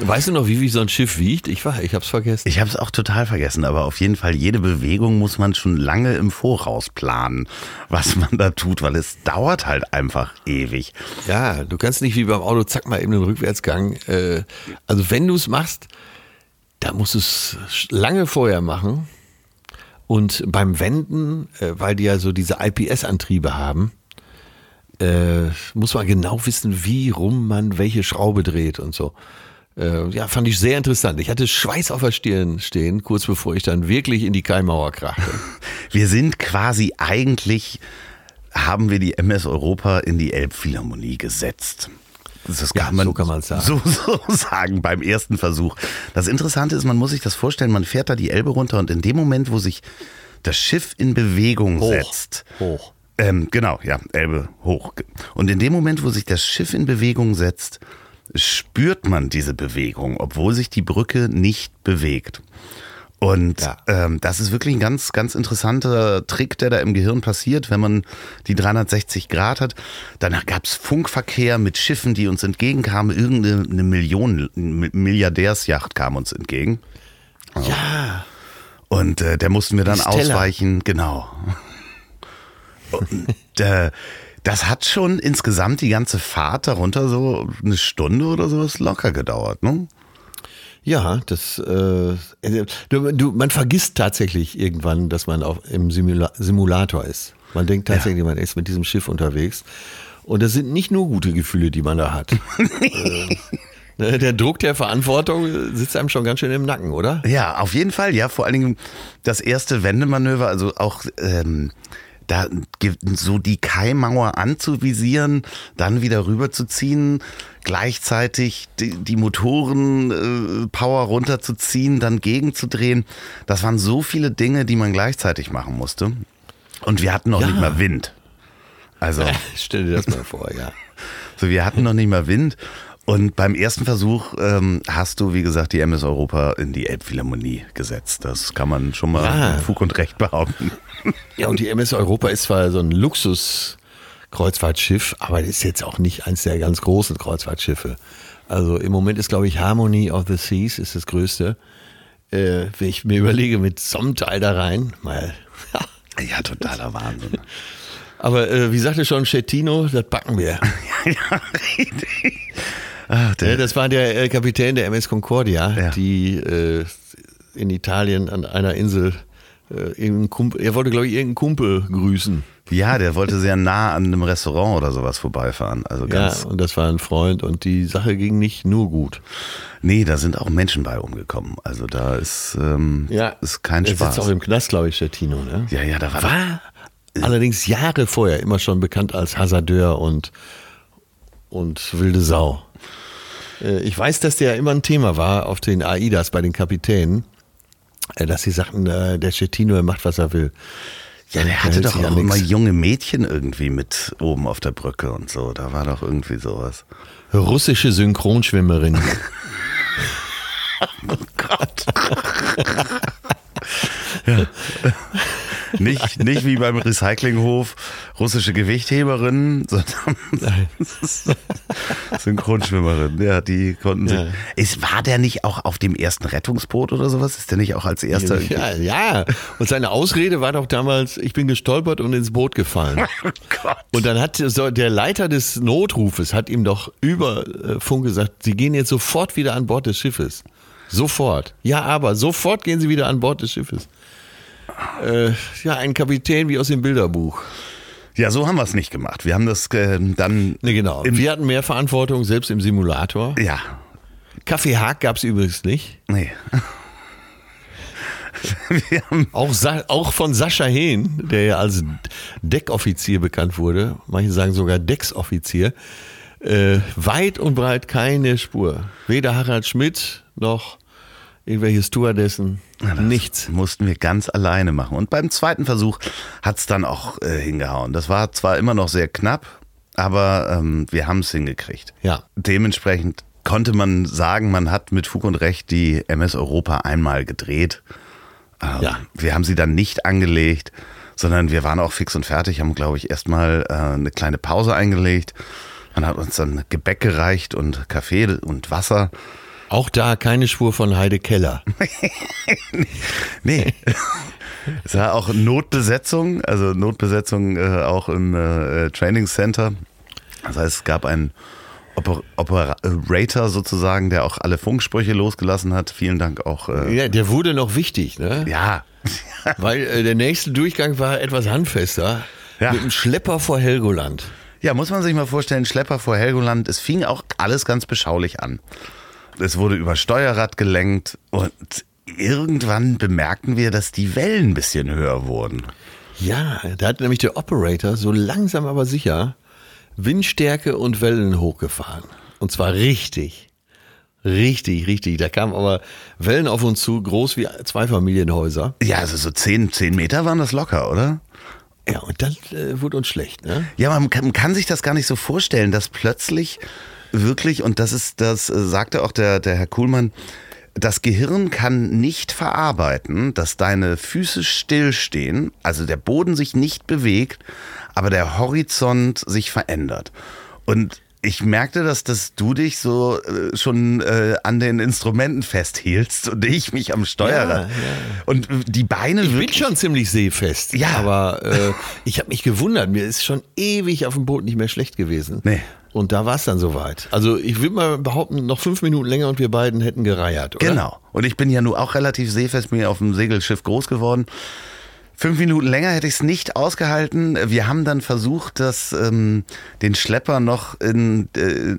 Und weißt du noch, wie, wie so ein Schiff wiegt? Ich war, ich hab's vergessen. Ich habe es auch total vergessen, aber auf jeden Fall jede Bewegung muss man schon lange im Voraus planen, was man da tut, weil es dauert halt einfach ewig. Ja, du kannst nicht wie beim Auto, zack mal eben den Rückwärtsgang. Äh, also wenn du es machst, da musst du es lange vorher machen. Und beim Wenden, äh, weil die ja so diese IPS-Antriebe haben, äh, muss man genau wissen, wie rum man welche Schraube dreht und so. Äh, ja, fand ich sehr interessant. Ich hatte Schweiß auf der Stirn stehen, kurz bevor ich dann wirklich in die Kaimauer krachte. Wir sind quasi eigentlich, haben wir die MS Europa in die Elbphilharmonie gesetzt. Das Ja, kann man, so kann man's sagen. So, so sagen beim ersten Versuch. Das Interessante ist, man muss sich das vorstellen, man fährt da die Elbe runter und in dem Moment, wo sich das Schiff in Bewegung Hoch. setzt, Hoch. Ähm, genau, ja, Elbe hoch. Und in dem Moment, wo sich das Schiff in Bewegung setzt, spürt man diese Bewegung, obwohl sich die Brücke nicht bewegt. Und Ja. ähm, das ist wirklich ein ganz, ganz interessanter Trick, der da im Gehirn passiert, wenn man die 360 Grad hat. Dann gab's Funkverkehr mit Schiffen, die uns entgegenkamen. Irgendeine eine Million, Milliardärsjacht kam uns entgegen. Ja. Und äh, der mussten wir dann Stella. ausweichen, genau. Und äh, das hat schon insgesamt die ganze Fahrt darunter so eine Stunde oder sowas locker gedauert, ne? Ja, das, äh, du, du, man vergisst tatsächlich irgendwann, dass man auch im Simula Simulator ist. Man denkt tatsächlich, man ist mit diesem Schiff unterwegs. Und das sind nicht nur gute Gefühle, die man da hat. äh, ne, der Druck der Verantwortung sitzt einem schon ganz schön im Nacken, oder? Ja, auf jeden Fall, ja. Vor allen Dingen das erste Wendemanöver, also auch ähm, da so die Kaimauer anzuvisieren, dann wieder rüberzuziehen, gleichzeitig die, die Motoren äh, Power runterzuziehen, dann gegenzudrehen. Das waren so viele Dinge, die man gleichzeitig machen musste. Und wir hatten noch Ja. nicht mal Wind. Also Stell dir das mal vor, ja. so, wir hatten noch nicht mal Wind. Und beim ersten Versuch ähm, hast du, wie gesagt, die MS Europa in die Elbphilharmonie gesetzt. Das kann man schon mal Ja. mit Fug und Recht behaupten. Ja, und die MS Europa ist zwar so ein Luxus-Kreuzfahrtschiff, aber das ist jetzt auch nicht eins der ganz großen Kreuzfahrtschiffe. Also im Moment ist, glaube ich, Harmony of the Seas ist das größte. Äh, wenn ich mir überlege, mit so einem Teil da rein, mal. Ja, totaler Wahnsinn. Aber äh, wie sagte schon Schettino, das backen wir. ja, richtig. Ach, Ja, der, das war der äh, Kapitän der MS Concordia, Ja. die äh, in Italien an einer Insel äh, Kumpel, er wollte, glaube ich, irgendeinen Kumpel grüßen. ja, der wollte sehr nah an einem Restaurant oder sowas vorbeifahren. Also Ja, ganz. und das war ein Freund und die Sache ging nicht nur gut. Nee, da sind auch Menschen bei umgekommen. Also da ist, ähm, ist kein Spaß. sitzt auch im Knast, glaube ich, Schettino. Ne? ja, ja, da war, War allerdings Jahre vorher immer schon bekannt als Hasardeur und, und wilde Sau. Äh, Ich weiß, dass der immer ein Thema war auf den AIDAs bei den Kapitänen, äh, dass sie sagten, äh, der Schettino, er macht, was er will. Ja, der Er hatte doch auch immer junge Mädchen irgendwie mit oben auf der Brücke und so. Da war doch irgendwie sowas. Russische Synchronschwimmerin. Oh Gott. ja. Nicht, nicht wie beim Recyclinghof russische Gewichtheberin, sondern Synchronschwimmerin. Ja, die konnten Ja. sich. Ist, war der nicht auch auf dem ersten Rettungsboot oder sowas? Ist der nicht auch als erster? ja, ja. Und seine Ausrede war doch damals, ich bin gestolpert und ins Boot gefallen. Oh Gott. Und dann hat so der Leiter des Notrufes hat ihm doch über äh, Funk gesagt, Sie gehen jetzt sofort wieder an Bord des Schiffes. Sofort. Ja, aber sofort gehen Sie wieder an Bord des Schiffes. Äh, ja, ein Kapitän wie aus dem Bilderbuch. Ja, so haben wir es nicht gemacht. Wir haben das äh, dann. Ne, genau. Wir hatten mehr Verantwortung, selbst im Simulator. Ja, Kaffee Haag gab es übrigens nicht. nee. Auch, Sa auch von Sascha Hehn, der ja als Deckoffizier bekannt wurde, manche sagen sogar Decksoffizier, äh, weit und breit keine Spur. Weder Harald Schmidt noch irgendwelche Stewardessen, nichts. mussten wir ganz alleine machen. Und beim zweiten Versuch hat's dann auch äh, hingehauen. Das war zwar immer noch sehr knapp, aber ähm, wir haben es hingekriegt. Ja. Dementsprechend konnte man sagen, man hat mit Fug und Recht die MS Europa einmal gedreht. Ähm, Ja. Wir haben sie dann nicht angelegt, sondern wir waren auch fix und fertig, haben, glaube ich, erstmal äh, eine kleine Pause eingelegt. Man hat uns dann Gebäck gereicht und Kaffee und Wasser. Auch da keine Spur von Heide Keller. Nee. es war auch Notbesetzung, also Notbesetzung äh, auch im äh, Training Center. Das heißt, es gab einen Oper Operator sozusagen, der auch alle Funksprüche losgelassen hat. Vielen Dank auch. Äh, Ja, der wurde noch wichtig, ne? ja. Weil äh, der nächste Durchgang war etwas handfester. Ja. Mit einem Schlepper vor Helgoland. Ja, muss man sich mal vorstellen, Schlepper vor Helgoland, es fing auch alles ganz beschaulich an. Es wurde über Steuerrad gelenkt und irgendwann bemerkten wir, dass die Wellen ein bisschen höher wurden. Ja, da hat nämlich der Operator so langsam aber sicher Windstärke und Wellen hochgefahren. Und zwar richtig. Richtig, richtig. Da kamen aber Wellen auf uns zu, groß wie zwei Familienhäuser. Ja, also so zehn, zehn Meter waren das locker, oder? Ja, und dann äh, wurde uns schlecht, ne? Ja, man kann, man kann sich das gar nicht so vorstellen, dass plötzlich wirklich, und das ist, das äh, sagte auch der, der Herr Kuhlmann, das Gehirn kann nicht verarbeiten, dass deine Füße stillstehen, also der Boden sich nicht bewegt, aber der Horizont sich verändert. Und ich merkte, dass, dass du dich so äh, schon äh, an den Instrumenten festhielst und ich mich am Steuerrad. Ja, ja. Und die Beine Ich bin schon ziemlich seefest. Ja. Aber äh, ich habe mich gewundert. Mir ist schon ewig auf dem Boot nicht mehr schlecht gewesen. Nee. Und da war es dann soweit. Also ich würde mal behaupten, noch fünf Minuten länger und wir beiden hätten gereiert, oder? Genau. Und ich bin ja nun auch relativ seefest, ja auf dem Segelschiff groß geworden. Fünf Minuten länger hätte ich es nicht ausgehalten. Wir haben dann versucht, das, ähm, den Schlepper noch in, äh,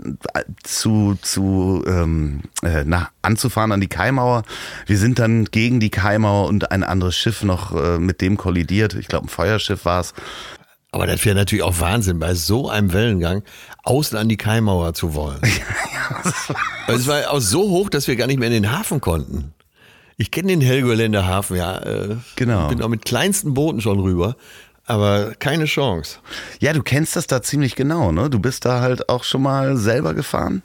zu, zu ähm, äh, na, anzufahren an die Kaimauer. Wir sind dann gegen die Kaimauer und ein anderes Schiff noch äh, mit dem kollidiert. Ich glaube, ein Feuerschiff war es. Aber das wäre natürlich auch Wahnsinn, bei so einem Wellengang außen an die Kaimauer zu wollen. Weil es war auch so hoch, dass wir gar nicht mehr in den Hafen konnten. Ich kenne den Helgoländer Hafen, ja. Äh, Genau. Bin auch mit kleinsten Booten schon rüber. Aber keine Chance. Ja, du kennst das da ziemlich genau, ne? Du bist da halt auch schon mal selber gefahren.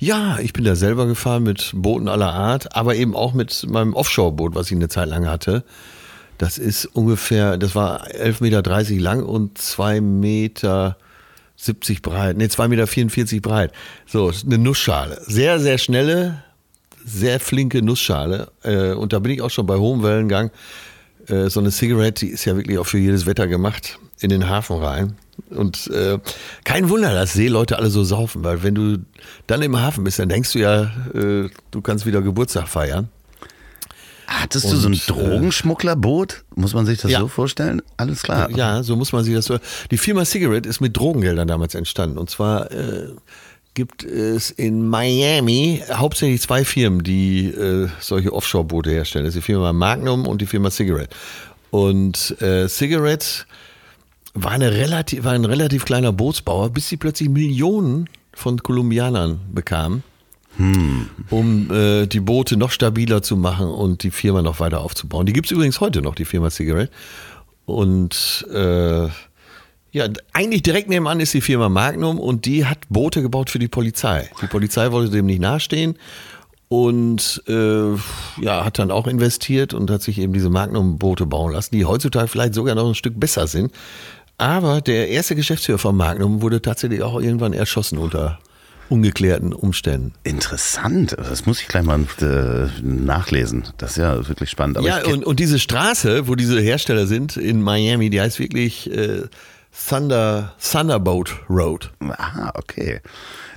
Ja, ich bin da selber gefahren mit Booten aller Art, aber eben auch mit meinem Offshore-Boot, was ich eine Zeit lang hatte. Das ist ungefähr, das war 11,30 Meter lang und 2,70 Meter breit. Nee, 2,44 Meter breit. So, eine Nussschale. Sehr, sehr schnelle, sehr flinke Nussschale. Äh, Und da bin ich auch schon bei hohem Wellengang. Äh, So eine Cigarette, die ist ja wirklich auch für jedes Wetter gemacht, in den Hafen rein. Und äh, kein Wunder, dass Seeleute alle so saufen, weil wenn du dann im Hafen bist, dann denkst du ja, äh, du kannst wieder Geburtstag feiern. Hattest du so ein Und, äh, Drogenschmugglerboot? Muss man sich das Ja. so vorstellen? Alles klar. Ja, so muss man sich das so. Die Firma Cigarette ist mit Drogengeldern damals entstanden. Und zwar äh, gibt es in Miami hauptsächlich zwei Firmen, die äh, solche Offshore-Boote herstellen. Das ist die Firma Magnum und die Firma Cigarette. Und äh, Cigarette war, eine relativ, war ein relativ kleiner Bootsbauer, bis sie plötzlich Millionen von Kolumbianern bekamen, um äh, die Boote noch stabiler zu machen und die Firma noch weiter aufzubauen. Die gibt es übrigens heute noch, die Firma Cigarette. Und äh, ja, eigentlich direkt nebenan ist die Firma Magnum und die hat Boote gebaut für die Polizei. Die Polizei wollte dem nicht nachstehen und äh, ja, hat dann auch investiert und hat sich eben diese Magnum-Boote bauen lassen, die heutzutage vielleicht sogar noch ein Stück besser sind. Aber der erste Geschäftsführer von Magnum wurde tatsächlich auch irgendwann erschossen unter ungeklärten Umständen. Interessant. Das muss ich gleich mal äh, nachlesen. Das ist ja wirklich spannend. Aber ja, und, und diese Straße, wo diese Hersteller sind in Miami, die heißt wirklich äh, Thunder, Thunderboat Road. ah, okay.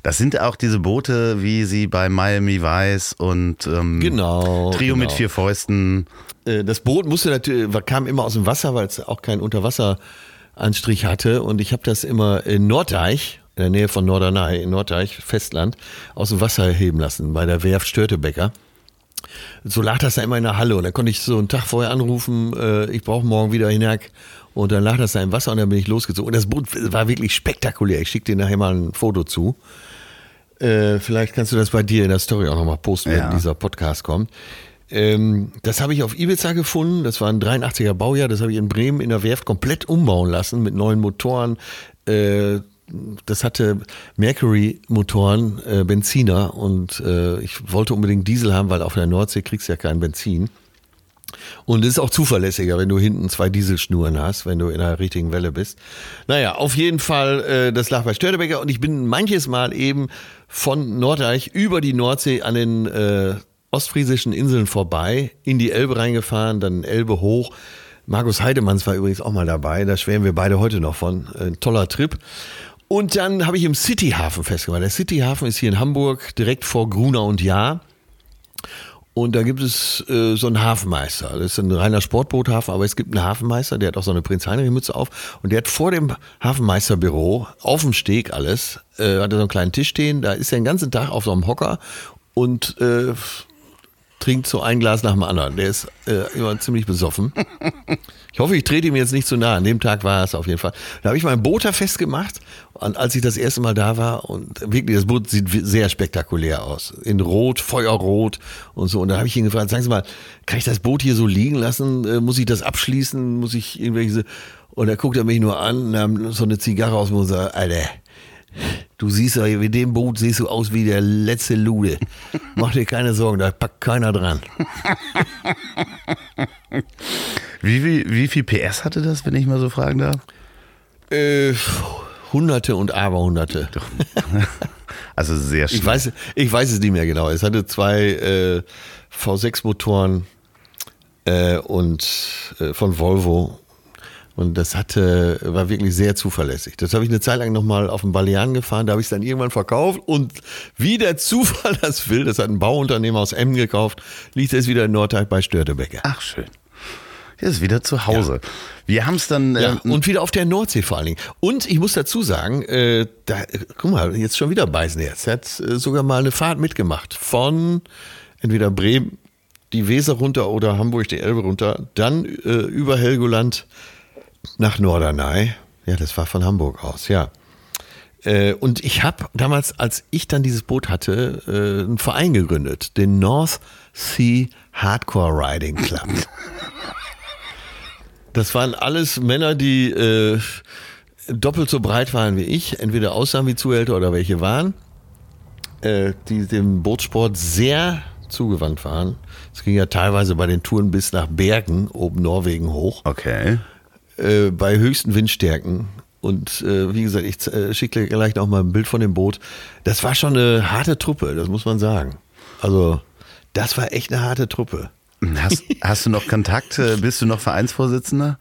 Das sind auch diese Boote, wie sie bei Miami Vice und ähm, Genau, Trio mit genau. vier Fäusten. Äh, Das Boot musste natürlich, kam immer aus dem Wasser, weil es auch keinen Unterwasseranstrich hatte. Und ich habe das immer in Norddeich, in der Nähe von Norderney, in Norddeich, Festland, aus dem Wasser heben lassen, bei der Werft Störtebecker. So lag das da immer in der Halle und dann konnte ich so einen Tag vorher anrufen, äh, ich brauche morgen wieder hinterk und dann lag das da im Wasser und dann bin ich losgezogen. Und das Boot war wirklich spektakulär. Ich schicke dir nachher mal ein Foto zu. Äh, vielleicht kannst du das bei dir in der Story auch nochmal posten, Ja. wenn dieser Podcast kommt. Ähm, das habe ich auf Ibiza gefunden. Das war ein 83er Baujahr. Das habe ich in Bremen in der Werft komplett umbauen lassen mit neuen Motoren. Äh, das hatte Mercury-Motoren, äh, Benziner und äh, ich wollte unbedingt Diesel haben, weil auf der Nordsee kriegst du ja kein Benzin. Und es ist auch zuverlässiger, wenn du hinten zwei Dieselschnuren hast, wenn du in der richtigen Welle bist. Naja, auf jeden Fall, äh, das lag bei Störtebecker und ich bin manches Mal eben von Norddeich über die Nordsee an den äh, ostfriesischen Inseln vorbei, in die Elbe reingefahren, dann Elbe hoch. Markus Heidemanns war übrigens auch mal dabei, da schwärmen wir beide heute noch von. Ein toller Trip. Und dann habe ich im Cityhafen festgemacht. Der Cityhafen ist hier in Hamburg, direkt vor Grunau und Jahr. Und da gibt es äh, so einen Hafenmeister. Das ist ein reiner Sportboothafen, aber es gibt einen Hafenmeister, der hat auch so eine Prinz-Heinrich-Mütze auf. Und der hat vor dem Hafenmeisterbüro, auf dem Steg alles, äh, hat er so einen kleinen Tisch stehen. Da ist er den ganzen Tag auf so einem Hocker und äh, trinkt so ein Glas nach dem anderen. Der ist äh, immer ziemlich besoffen. Ich hoffe, ich trete ihm jetzt nicht zu nah. An dem Tag war es auf jeden Fall. Da habe ich mein festgemacht, und als ich das erste Mal da war. Und wirklich, das Boot sieht sehr spektakulär aus. In Rot, Feuerrot und so. Und da habe ich ihn gefragt, sagen Sie mal, kann ich das Boot hier so liegen lassen? Äh, muss ich das abschließen? Muss ich irgendwelche... Und da guckt er mich nur an, nahm so eine Zigarre aus dem Mund und sagt, Alter, Du siehst ja, mit dem Boot siehst du aus wie der letzte Lude. Mach dir keine Sorgen, da packt keiner dran. Wie, wie, wie viel PS hatte das, wenn ich mal so fragen darf? Äh, Hunderte und Aberhunderte. Also sehr schnell. Ich weiß, ich weiß es nicht mehr genau. Es hatte zwei äh, V6-Motoren äh, und äh, von Volvo und das hatte, war wirklich sehr zuverlässig. Das habe ich eine Zeit lang nochmal auf dem Balearen gefahren, da habe ich es dann irgendwann verkauft und wie der Zufall das will, das hat ein Bauunternehmer aus Emmen gekauft, liegt es wieder in Nordteig bei Störtebecker. Ach, schön. Hier ist wieder zu Hause. Ja. Wir haben es dann. Ja, ähm, und wieder auf der Nordsee vor allen Dingen. Und ich muss dazu sagen, äh, da, guck mal, jetzt schon wieder beißen jetzt. Er hat äh, sogar mal eine Fahrt mitgemacht von entweder Bremen, die Weser runter oder Hamburg, die Elbe runter, dann äh, über Helgoland nach Norderney. Ja, das war von Hamburg aus, ja. Äh, und ich habe damals, als ich dann dieses Boot hatte, äh, einen Verein gegründet, den North Sea Hardcore Riding Club. Das waren alles Männer, die äh, doppelt so breit waren wie ich, entweder aussahen wie Zuhälter oder welche waren, äh, die dem Bootsport sehr zugewandt waren. Es ging ja teilweise bei den Touren bis nach Bergen, oben Norwegen hoch. Okay. Äh, bei höchsten Windstärken. Und äh, wie gesagt, ich äh, schicke gleich noch mal ein Bild von dem Boot. Das war schon eine harte Truppe, das muss man sagen. Also, das war echt eine harte Truppe. Hast, hast du noch Kontakt? Bist du noch Vereinsvorsitzender?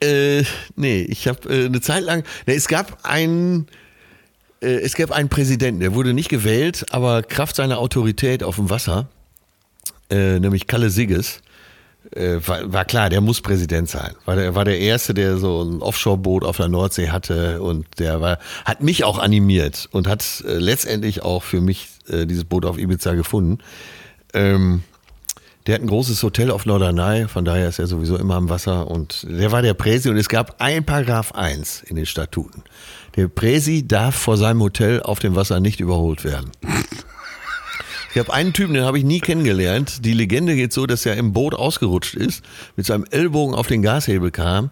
Äh, nee, ich habe äh, eine Zeit lang. Nee, es gab einen. Äh, es gab einen Präsidenten, der wurde nicht gewählt, aber Kraft seiner Autorität auf dem Wasser, äh, nämlich Kalle Sigges, war, war, klar, der muss Präsident sein. War der, war der Erste, der so ein Offshore-Boot auf der Nordsee hatte und der war, hat mich auch animiert und hat äh, letztendlich auch für mich äh, dieses Boot auf Ibiza gefunden. Ähm, der hat ein großes Hotel auf Norderney, von daher ist er sowieso immer am Wasser und der war der Präsi und es gab ein Paragraph 1 in den Statuten. Der Präsi darf vor seinem Hotel auf dem Wasser nicht überholt werden. Ich habe einen Typen, den habe ich nie kennengelernt. Die Legende geht so, dass er im Boot ausgerutscht ist, mit seinem Ellbogen auf den Gashebel kam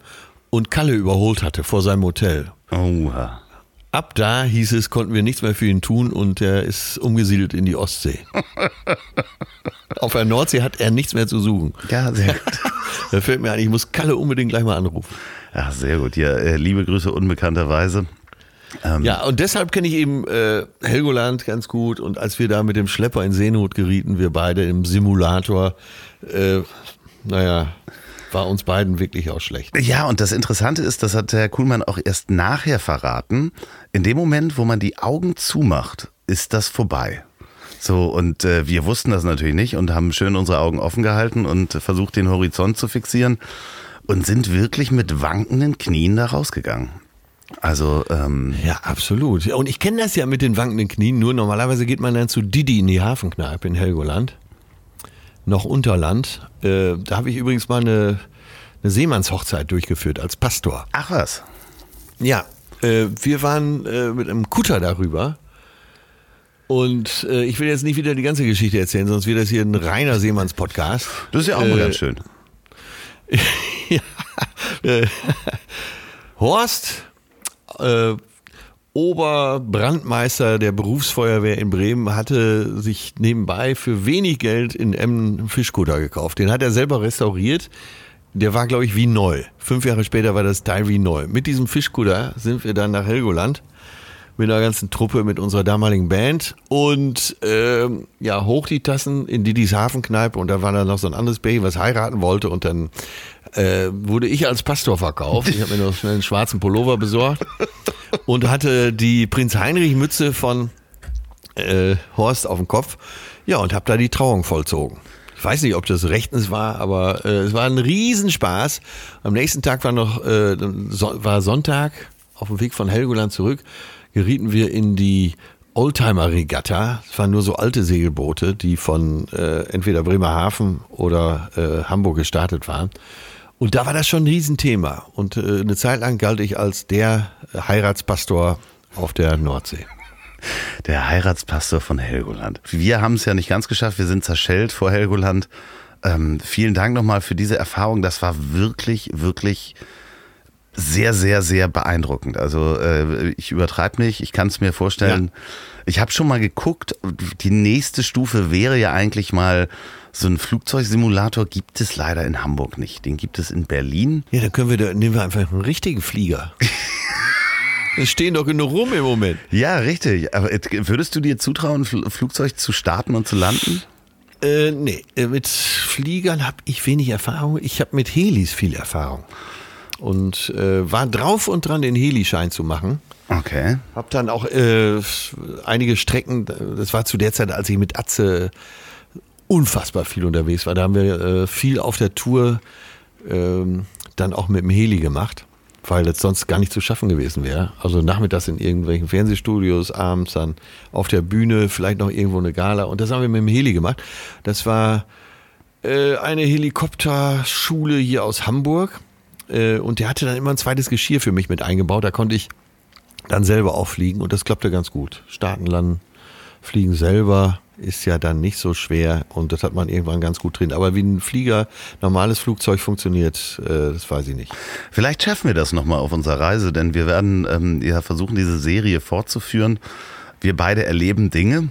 und Kalle überholt hatte vor seinem Hotel. Oha. Ab da hieß es, konnten wir nichts mehr für ihn tun und er ist umgesiedelt in die Ostsee. Auf der Nordsee hat er nichts mehr zu suchen. Ja, sehr gut. da fällt mir ein, ich muss Kalle unbedingt gleich mal anrufen. Ja, sehr gut. Ja, äh, liebe Grüße unbekannterweise. Ähm ja, und deshalb kenne ich eben äh, Helgoland ganz gut. Und als wir da mit dem Schlepper in Seenot gerieten, wir beide im Simulator, äh, naja, war uns beiden wirklich auch schlecht. Ja, und das Interessante ist, das hat Herr Kuhlmann auch erst nachher verraten. In dem Moment, wo man die Augen zumacht, ist das vorbei. So, und äh, wir wussten das natürlich nicht und haben schön unsere Augen offen gehalten und versucht, den Horizont zu fixieren und sind wirklich mit wankenden Knien da rausgegangen. Also ähm ja, absolut. Und ich kenne das ja mit den wankenden Knien. Nur normalerweise geht man dann zu Didi in die Hafenkneipe in Helgoland, noch Unterland. Äh, da habe ich übrigens mal eine, eine Seemannshochzeit durchgeführt als Pastor. Ach was? Ja, äh, wir waren äh, mit einem Kutter darüber. Und äh, ich will jetzt nicht wieder die ganze Geschichte erzählen, sonst wird das hier ein reiner Seemanns-Podcast. Das ist ja auch mal ganz schön. ja, äh, Horst äh, Oberbrandmeister der Berufsfeuerwehr in Bremen hatte sich nebenbei für wenig Geld in Emmen einen Fischkutter gekauft. Den hat er selber restauriert. Der war, glaube ich, wie neu. Fünf Jahre später war das Teil wie neu. Mit diesem Fischkutter sind wir dann nach Helgoland mit einer ganzen Truppe, mit unserer damaligen Band und ähm, ja, hoch die Tassen in Didis Hafenkneipe und da war dann noch so ein anderes Baby, was heiraten wollte und dann äh, wurde ich als Pastor verkauft. Ich habe mir noch schnell einen schwarzen Pullover besorgt und hatte die Prinz Heinrich Mütze von äh, Horst auf dem Kopf. Ja, und habe da die Trauung vollzogen. Ich weiß nicht, ob das rechtens war, aber äh, es war ein Riesenspaß. Am nächsten Tag war noch äh, so, war Sonntag auf dem Weg von Helgoland zurück gerieten wir in die Oldtimer-Regatta. Es waren nur so alte Segelboote, die von äh, entweder Bremerhaven oder äh, Hamburg gestartet waren. Und da war das schon ein Riesenthema. Und äh, eine Zeit lang galt ich als der Heiratspastor auf der Nordsee. Der Heiratspastor von Helgoland. Wir haben es ja nicht ganz geschafft. Wir sind zerschellt vor Helgoland. Ähm, vielen Dank nochmal für diese Erfahrung. Das war wirklich, wirklich sehr, sehr, sehr beeindruckend. Also äh, ich übertreibe nicht, ich kann es mir vorstellen. Ja. Ich habe schon mal geguckt, die nächste Stufe wäre ja eigentlich mal so ein Flugzeugsimulator gibt es leider in Hamburg nicht. Den gibt es in Berlin. Ja, dann können wir da, nehmen wir einfach einen richtigen Flieger. Es stehen doch genug rum im Moment. Ja, richtig. Aber würdest du dir zutrauen, ein Flugzeug zu starten und zu landen? Äh, nee, äh, mit Fliegern habe ich wenig Erfahrung. Ich habe mit Helis viel Erfahrung. Und äh, war drauf und dran, den Helischein zu machen. Okay. Hab dann auch äh, einige Strecken, das war zu der Zeit, als ich mit Atze unfassbar viel unterwegs war. Da haben wir äh, viel auf der Tour ähm, dann auch mit dem Heli gemacht, weil das sonst gar nicht zu schaffen gewesen wäre. Also nachmittags in irgendwelchen Fernsehstudios, abends dann auf der Bühne, vielleicht noch irgendwo eine Gala. Und das haben wir mit dem Heli gemacht. Das war äh, eine Helikopterschule hier aus Hamburg. Äh, und der hatte dann immer ein zweites Geschirr für mich mit eingebaut. Da konnte ich dann selber auffliegen und das klappte ganz gut. Starten, landen, fliegen selber ist ja dann nicht so schwer und das hat man irgendwann ganz gut drin. Aber wie ein Flieger, normales Flugzeug funktioniert, äh, das weiß ich nicht. Vielleicht schaffen wir das nochmal auf unserer Reise, denn wir werden ähm, ja versuchen, diese Serie fortzuführen. Wir beide erleben Dinge.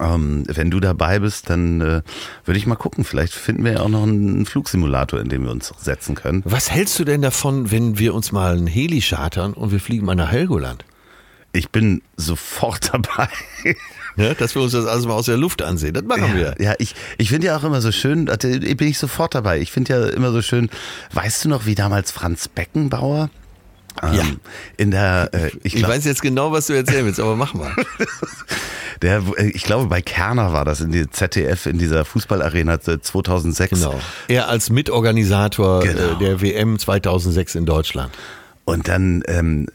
Ähm, wenn du dabei bist, dann äh, würde ich mal gucken. Vielleicht finden wir ja auch noch einen Flugsimulator, in dem wir uns setzen können. Was hältst du denn davon, wenn wir uns mal einen Heli chartern und wir fliegen mal nach Helgoland? Ich bin sofort dabei. Ne, dass wir uns das alles mal aus der Luft ansehen. Das machen ja, wir. Ja, ich, ich finde ja auch immer so schön, da bin ich sofort dabei. Ich finde ja immer so schön, weißt du noch, wie damals Franz Beckenbauer ähm, ja. In der, äh, ich, glaub, ich, weiß jetzt genau, was du erzählen willst, aber mach mal. der, äh, ich glaube, bei Kerner war das in die ZDF in dieser Fußballarena 2006. Genau. Er als Mitorganisator äh, genau. der WM 2006 in Deutschland. Und dann ähm,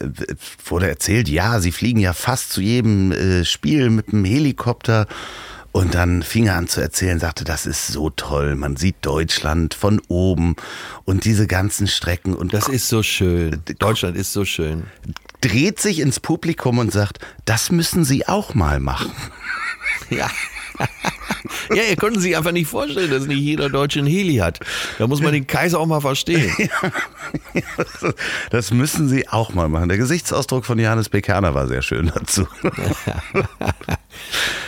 wurde erzählt, ja, sie fliegen ja fast zu jedem äh, Spiel mit dem Helikopter. Und dann fing er an zu erzählen, sagte, das ist so toll. Man sieht Deutschland von oben und diese ganzen Strecken. Und das ist so schön. Deutschland ist so schön. Dreht sich ins Publikum und sagt, das müssen Sie auch mal machen. Ja. ja, ihr konnten sich einfach nicht vorstellen, dass nicht jeder Deutsche einen Heli hat. Da muss man den Kaiser auch mal verstehen. das müssen sie auch mal machen. Der Gesichtsausdruck von Johannes Bekerner war sehr schön dazu.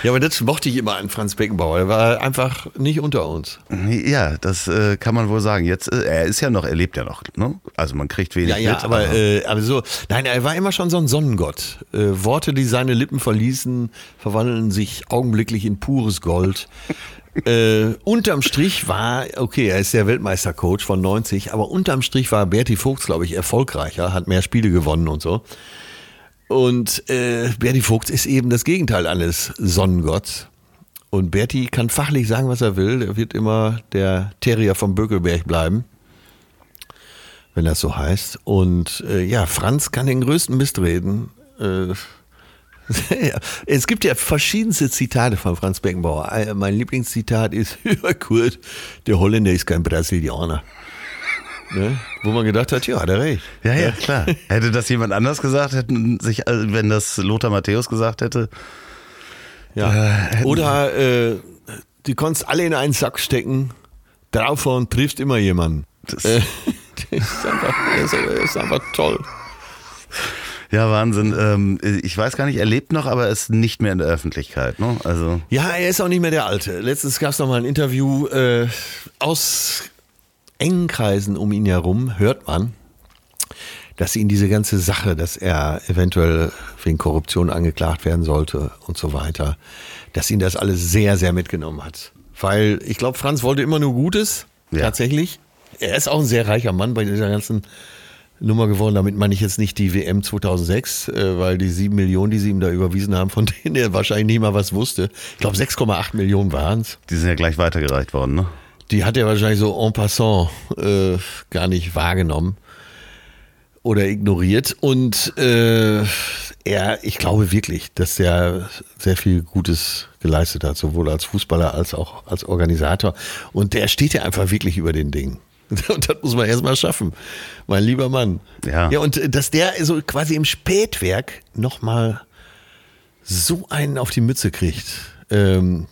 Ja, aber das mochte ich immer an Franz Beckenbauer. Er war einfach nicht unter uns. Ja, das äh, kann man wohl sagen. Jetzt, äh, er ist ja noch, er lebt ja noch. Ne? Also man kriegt wenig ja, ja, mit. Aber, aber, äh, aber so, nein, er war immer schon so ein Sonnengott. Äh, Worte, die seine Lippen verließen, verwandeln sich augenblicklich in pures Gold. äh, unterm Strich war, okay, er ist der Weltmeistercoach von 90, aber unterm Strich war Berti Vogts, glaube ich, erfolgreicher, hat mehr Spiele gewonnen und so. Und äh, Berti Vogt ist eben das Gegenteil eines Sonnengotts. Und Berti kann fachlich sagen, was er will. Er wird immer der Terrier vom Bökelberg bleiben, wenn das so heißt. Und äh, ja, Franz kann den größten Mist reden. Äh, es gibt ja verschiedenste Zitate von Franz Beckenbauer. Äh, mein Lieblingszitat ist, Kurt, der Holländer ist kein Brasilianer. Ne? Wo man gedacht hat, ja, hat er recht. Ja, ja, klar. hätte das jemand anders gesagt, hätten sich, äh, wenn das Lothar Matthäus gesagt hätte. Ja. Äh, Oder äh, die konntest alle in einen Sack stecken, draufhauen, trifft immer jemanden. Das, äh, das, ist einfach, das ist einfach toll. Ja, Wahnsinn. Ähm, ich weiß gar nicht, er lebt noch, aber ist nicht mehr in der Öffentlichkeit. Ne? Also. Ja, er ist auch nicht mehr der Alte. Letztens gab es noch mal ein Interview äh, aus engen Kreisen um ihn herum hört man, dass ihn diese ganze Sache, dass er eventuell wegen Korruption angeklagt werden sollte und so weiter, dass ihn das alles sehr, sehr mitgenommen hat. Weil ich glaube, Franz wollte immer nur Gutes, ja. tatsächlich. Er ist auch ein sehr reicher Mann bei dieser ganzen Nummer geworden. Damit meine ich jetzt nicht die WM 2006, äh, weil die sieben Millionen, die sie ihm da überwiesen haben, von denen er wahrscheinlich nicht mal was wusste. Ich glaube, 6,8 Millionen waren es. Die sind ja gleich weitergereicht worden, ne? Die hat er wahrscheinlich so en passant äh, gar nicht wahrgenommen oder ignoriert. Und äh, er, ich glaube wirklich, dass er sehr viel Gutes geleistet hat, sowohl als Fußballer als auch als Organisator. Und der steht ja einfach wirklich über den Dingen. Und das muss man erstmal schaffen, mein lieber Mann. Ja. Ja, und äh, dass der so quasi im Spätwerk nochmal so einen auf die Mütze kriegt, ähm,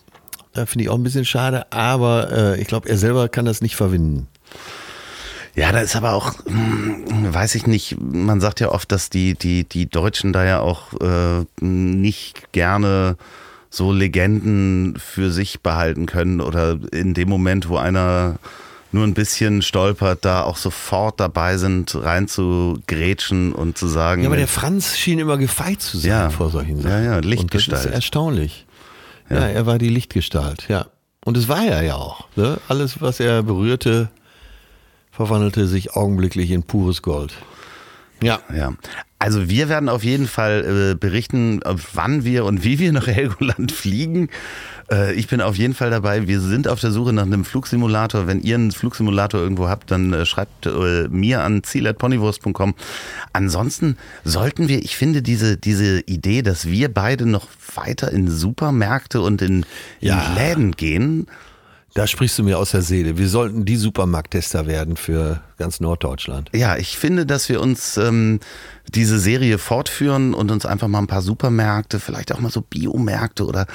da finde ich auch ein bisschen schade, aber äh, ich glaube, er selber kann das nicht verwinden. Ja, da ist aber auch, hm, weiß ich nicht, man sagt ja oft, dass die, die, die Deutschen da ja auch äh, nicht gerne so Legenden für sich behalten können oder in dem Moment, wo einer nur ein bisschen stolpert, da auch sofort dabei sind, rein zu grätschen und zu sagen. Ja, aber der Franz schien immer gefeit zu sein Ja. vor solchen Sachen. Ja, ja, Und Lichtgestalt. das ist erstaunlich. Ja. er war die Lichtgestalt, ja. Und es war er ja auch. Ne? Alles, was er berührte, verwandelte sich augenblicklich in pures Gold. Ja. Ja. Also wir werden auf jeden Fall äh, berichten, wann wir und wie wir nach Helgoland fliegen. Äh, ich bin auf jeden Fall dabei. Wir sind auf der Suche nach einem Flugsimulator. Wenn ihr einen Flugsimulator irgendwo habt, dann äh, schreibt äh, mir an ziel.ponywurst.com. Ansonsten sollten wir, ich finde diese, diese Idee, dass wir beide noch weiter in Supermärkte und in, in Ja. Läden gehen, Da sprichst du mir aus der Seele. Wir sollten die Supermarkttester werden für ganz Norddeutschland. Ja, ich finde, dass wir uns ähm, diese Serie fortführen und uns einfach mal ein paar Supermärkte, vielleicht auch mal so Biomärkte oder,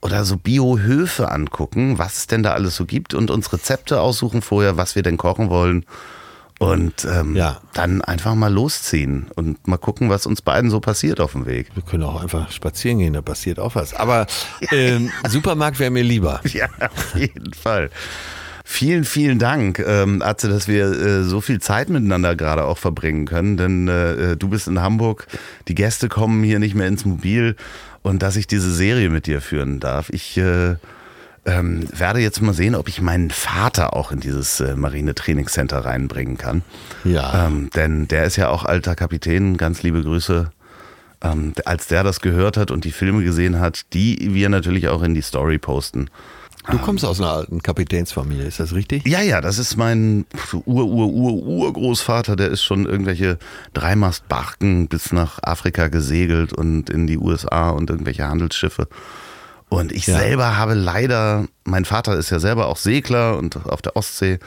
oder so Biohöfe angucken, was es denn da alles so gibt und uns Rezepte aussuchen vorher, was wir denn kochen wollen. Und ähm, Ja. dann einfach mal losziehen und mal gucken, was uns beiden so passiert auf dem Weg. Wir können auch einfach spazieren gehen, da passiert auch was. Aber ähm, Supermarkt wäre mir lieber. Ja, auf jeden Fall. Vielen, vielen Dank, ähm, Atze, dass wir äh, so viel Zeit miteinander gerade auch verbringen können. Denn äh, du bist in Hamburg, die Gäste kommen hier nicht mehr ins Mobil und dass ich diese Serie mit dir führen darf. Ich äh, ähm, werde jetzt mal sehen, ob ich meinen Vater auch in dieses äh, Marine-Trainingscenter reinbringen kann. Ja. Ähm, denn der ist ja auch alter Kapitän. Ganz liebe Grüße. Ähm, als der das gehört hat und die Filme gesehen hat, die wir natürlich auch in die Story posten. Du kommst aus einer alten Kapitänsfamilie, ist das richtig? Ja, ja, das ist mein Ur, Ur, Ur, Urgroßvater, der ist schon irgendwelche Dreimastbarken bis nach Afrika gesegelt und in die USA und irgendwelche Handelsschiffe. Und ich Ja. selber habe leider, mein Vater ist ja selber auch Segler und auf der Ostsee.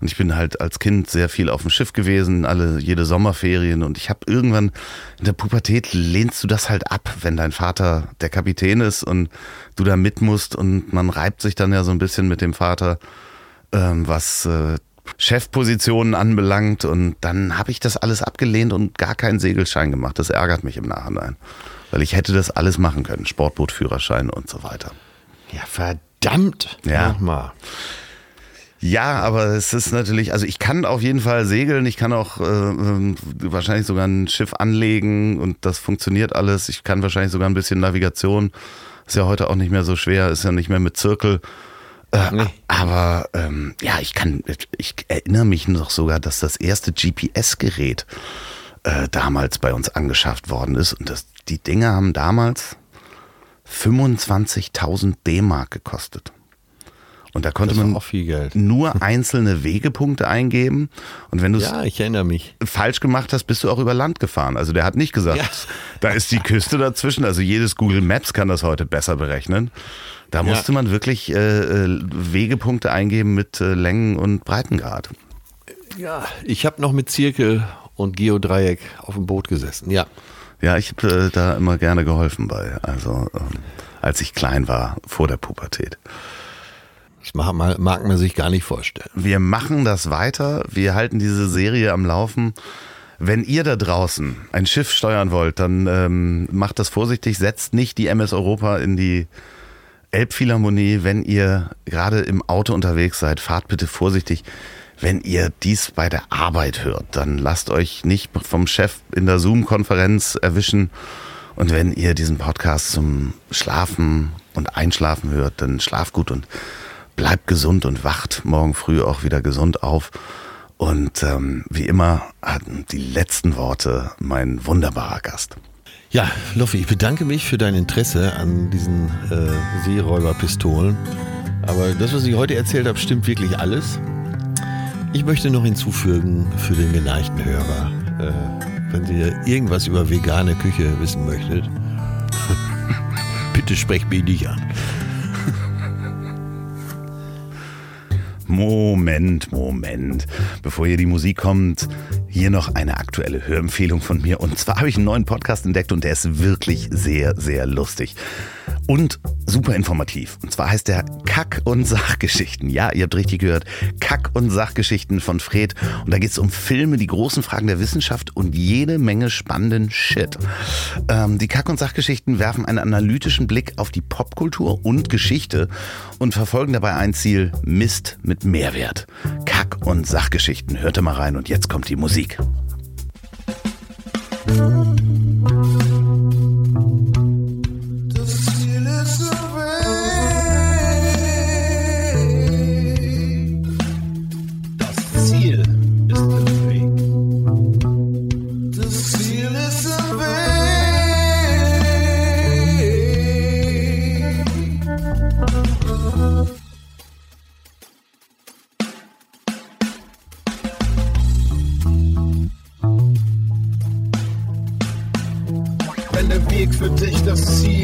Und ich bin halt als Kind sehr viel auf dem Schiff gewesen, alle, jede Sommerferien. Und ich habe irgendwann in der Pubertät lehnst du das halt ab, wenn dein Vater der Kapitän ist und du da mit musst. Und man reibt sich dann ja so ein bisschen mit dem Vater ähm, was äh, Chefpositionen anbelangt. Und dann habe ich das alles abgelehnt und gar keinen Segelschein gemacht. Das ärgert mich im Nachhinein. Weil ich hätte das alles machen können. Sportbootführerschein und so weiter. Ja, verdammt. Ja. Nochmal. Ja, aber es ist natürlich, also ich kann auf jeden Fall segeln, ich kann auch äh, ähm, wahrscheinlich sogar ein Schiff anlegen und das funktioniert alles. Ich kann wahrscheinlich sogar ein bisschen Navigation. Ist ja heute auch nicht mehr so schwer, ist ja nicht mehr mit Zirkel. Äh, Nee. Aber ähm, ja, ich kann, ich erinnere mich noch sogar, dass das erste GPS-Gerät äh, damals bei uns angeschafft worden ist. Und das, die Dinge haben damals 25.000 D-Mark gekostet. Und da konnte man auch viel Geld. nur einzelne Wegepunkte eingeben. Und wenn du es Ja, falsch gemacht hast, bist du auch über Land gefahren. Also der hat nicht gesagt, Ja. da ist die Küste dazwischen. Also jedes Google Maps kann das heute besser berechnen. Da Ja. musste man wirklich äh, äh, Wegepunkte eingeben mit äh, Längen und Breitengrad. Ja, ich habe noch mit Zirkel und Geodreieck auf dem Boot gesessen. Ja. Ja, ich habe äh, da immer gerne geholfen bei. Also ähm, als ich klein war, vor der Pubertät. Das mag man, mag man sich gar nicht vorstellen. Wir machen das weiter. Wir halten diese Serie am Laufen. Wenn ihr da draußen ein Schiff steuern wollt, dann ähm, macht das vorsichtig. Setzt nicht die MS Europa in die Elbphilharmonie. Wenn ihr gerade im Auto unterwegs seid, fahrt bitte vorsichtig. Wenn ihr dies bei der Arbeit hört, dann lasst euch nicht vom Chef in der Zoom-Konferenz erwischen. Und wenn ihr diesen Podcast zum Schlafen und Einschlafen hört, dann schlaft gut und bleibt gesund und wacht morgen früh auch wieder gesund auf. Und ähm, wie immer hatten die letzten Worte mein wunderbarer Gast. Ja, Loffi, ich bedanke mich für dein Interesse an diesen äh, Seeräuberpistolen. Aber das, was ich heute erzählt habe, stimmt wirklich alles. Ich möchte noch hinzufügen für den geneigten Hörer. Äh, wenn ihr irgendwas über vegane Küche wissen möchtet, bitte sprecht mich nicht an. Moment, Moment. Bevor hier die Musik kommt, hier noch eine aktuelle Hörempfehlung von mir. Und zwar habe ich einen neuen Podcast entdeckt und der ist wirklich sehr, sehr lustig. Und super informativ. Und zwar heißt der Kack- und Sachgeschichten. Ja, ihr habt richtig gehört. Kack- und Sachgeschichten von Fred. Und da geht es um Filme, die großen Fragen der Wissenschaft und jede Menge spannenden Shit. Ähm, die Kack- und Sachgeschichten werfen einen analytischen Blick auf die Popkultur und Geschichte und verfolgen dabei ein Ziel, Mist mit Mehrwert. Kack- und Sachgeschichten. Hört mal rein und jetzt kommt die Musik. Das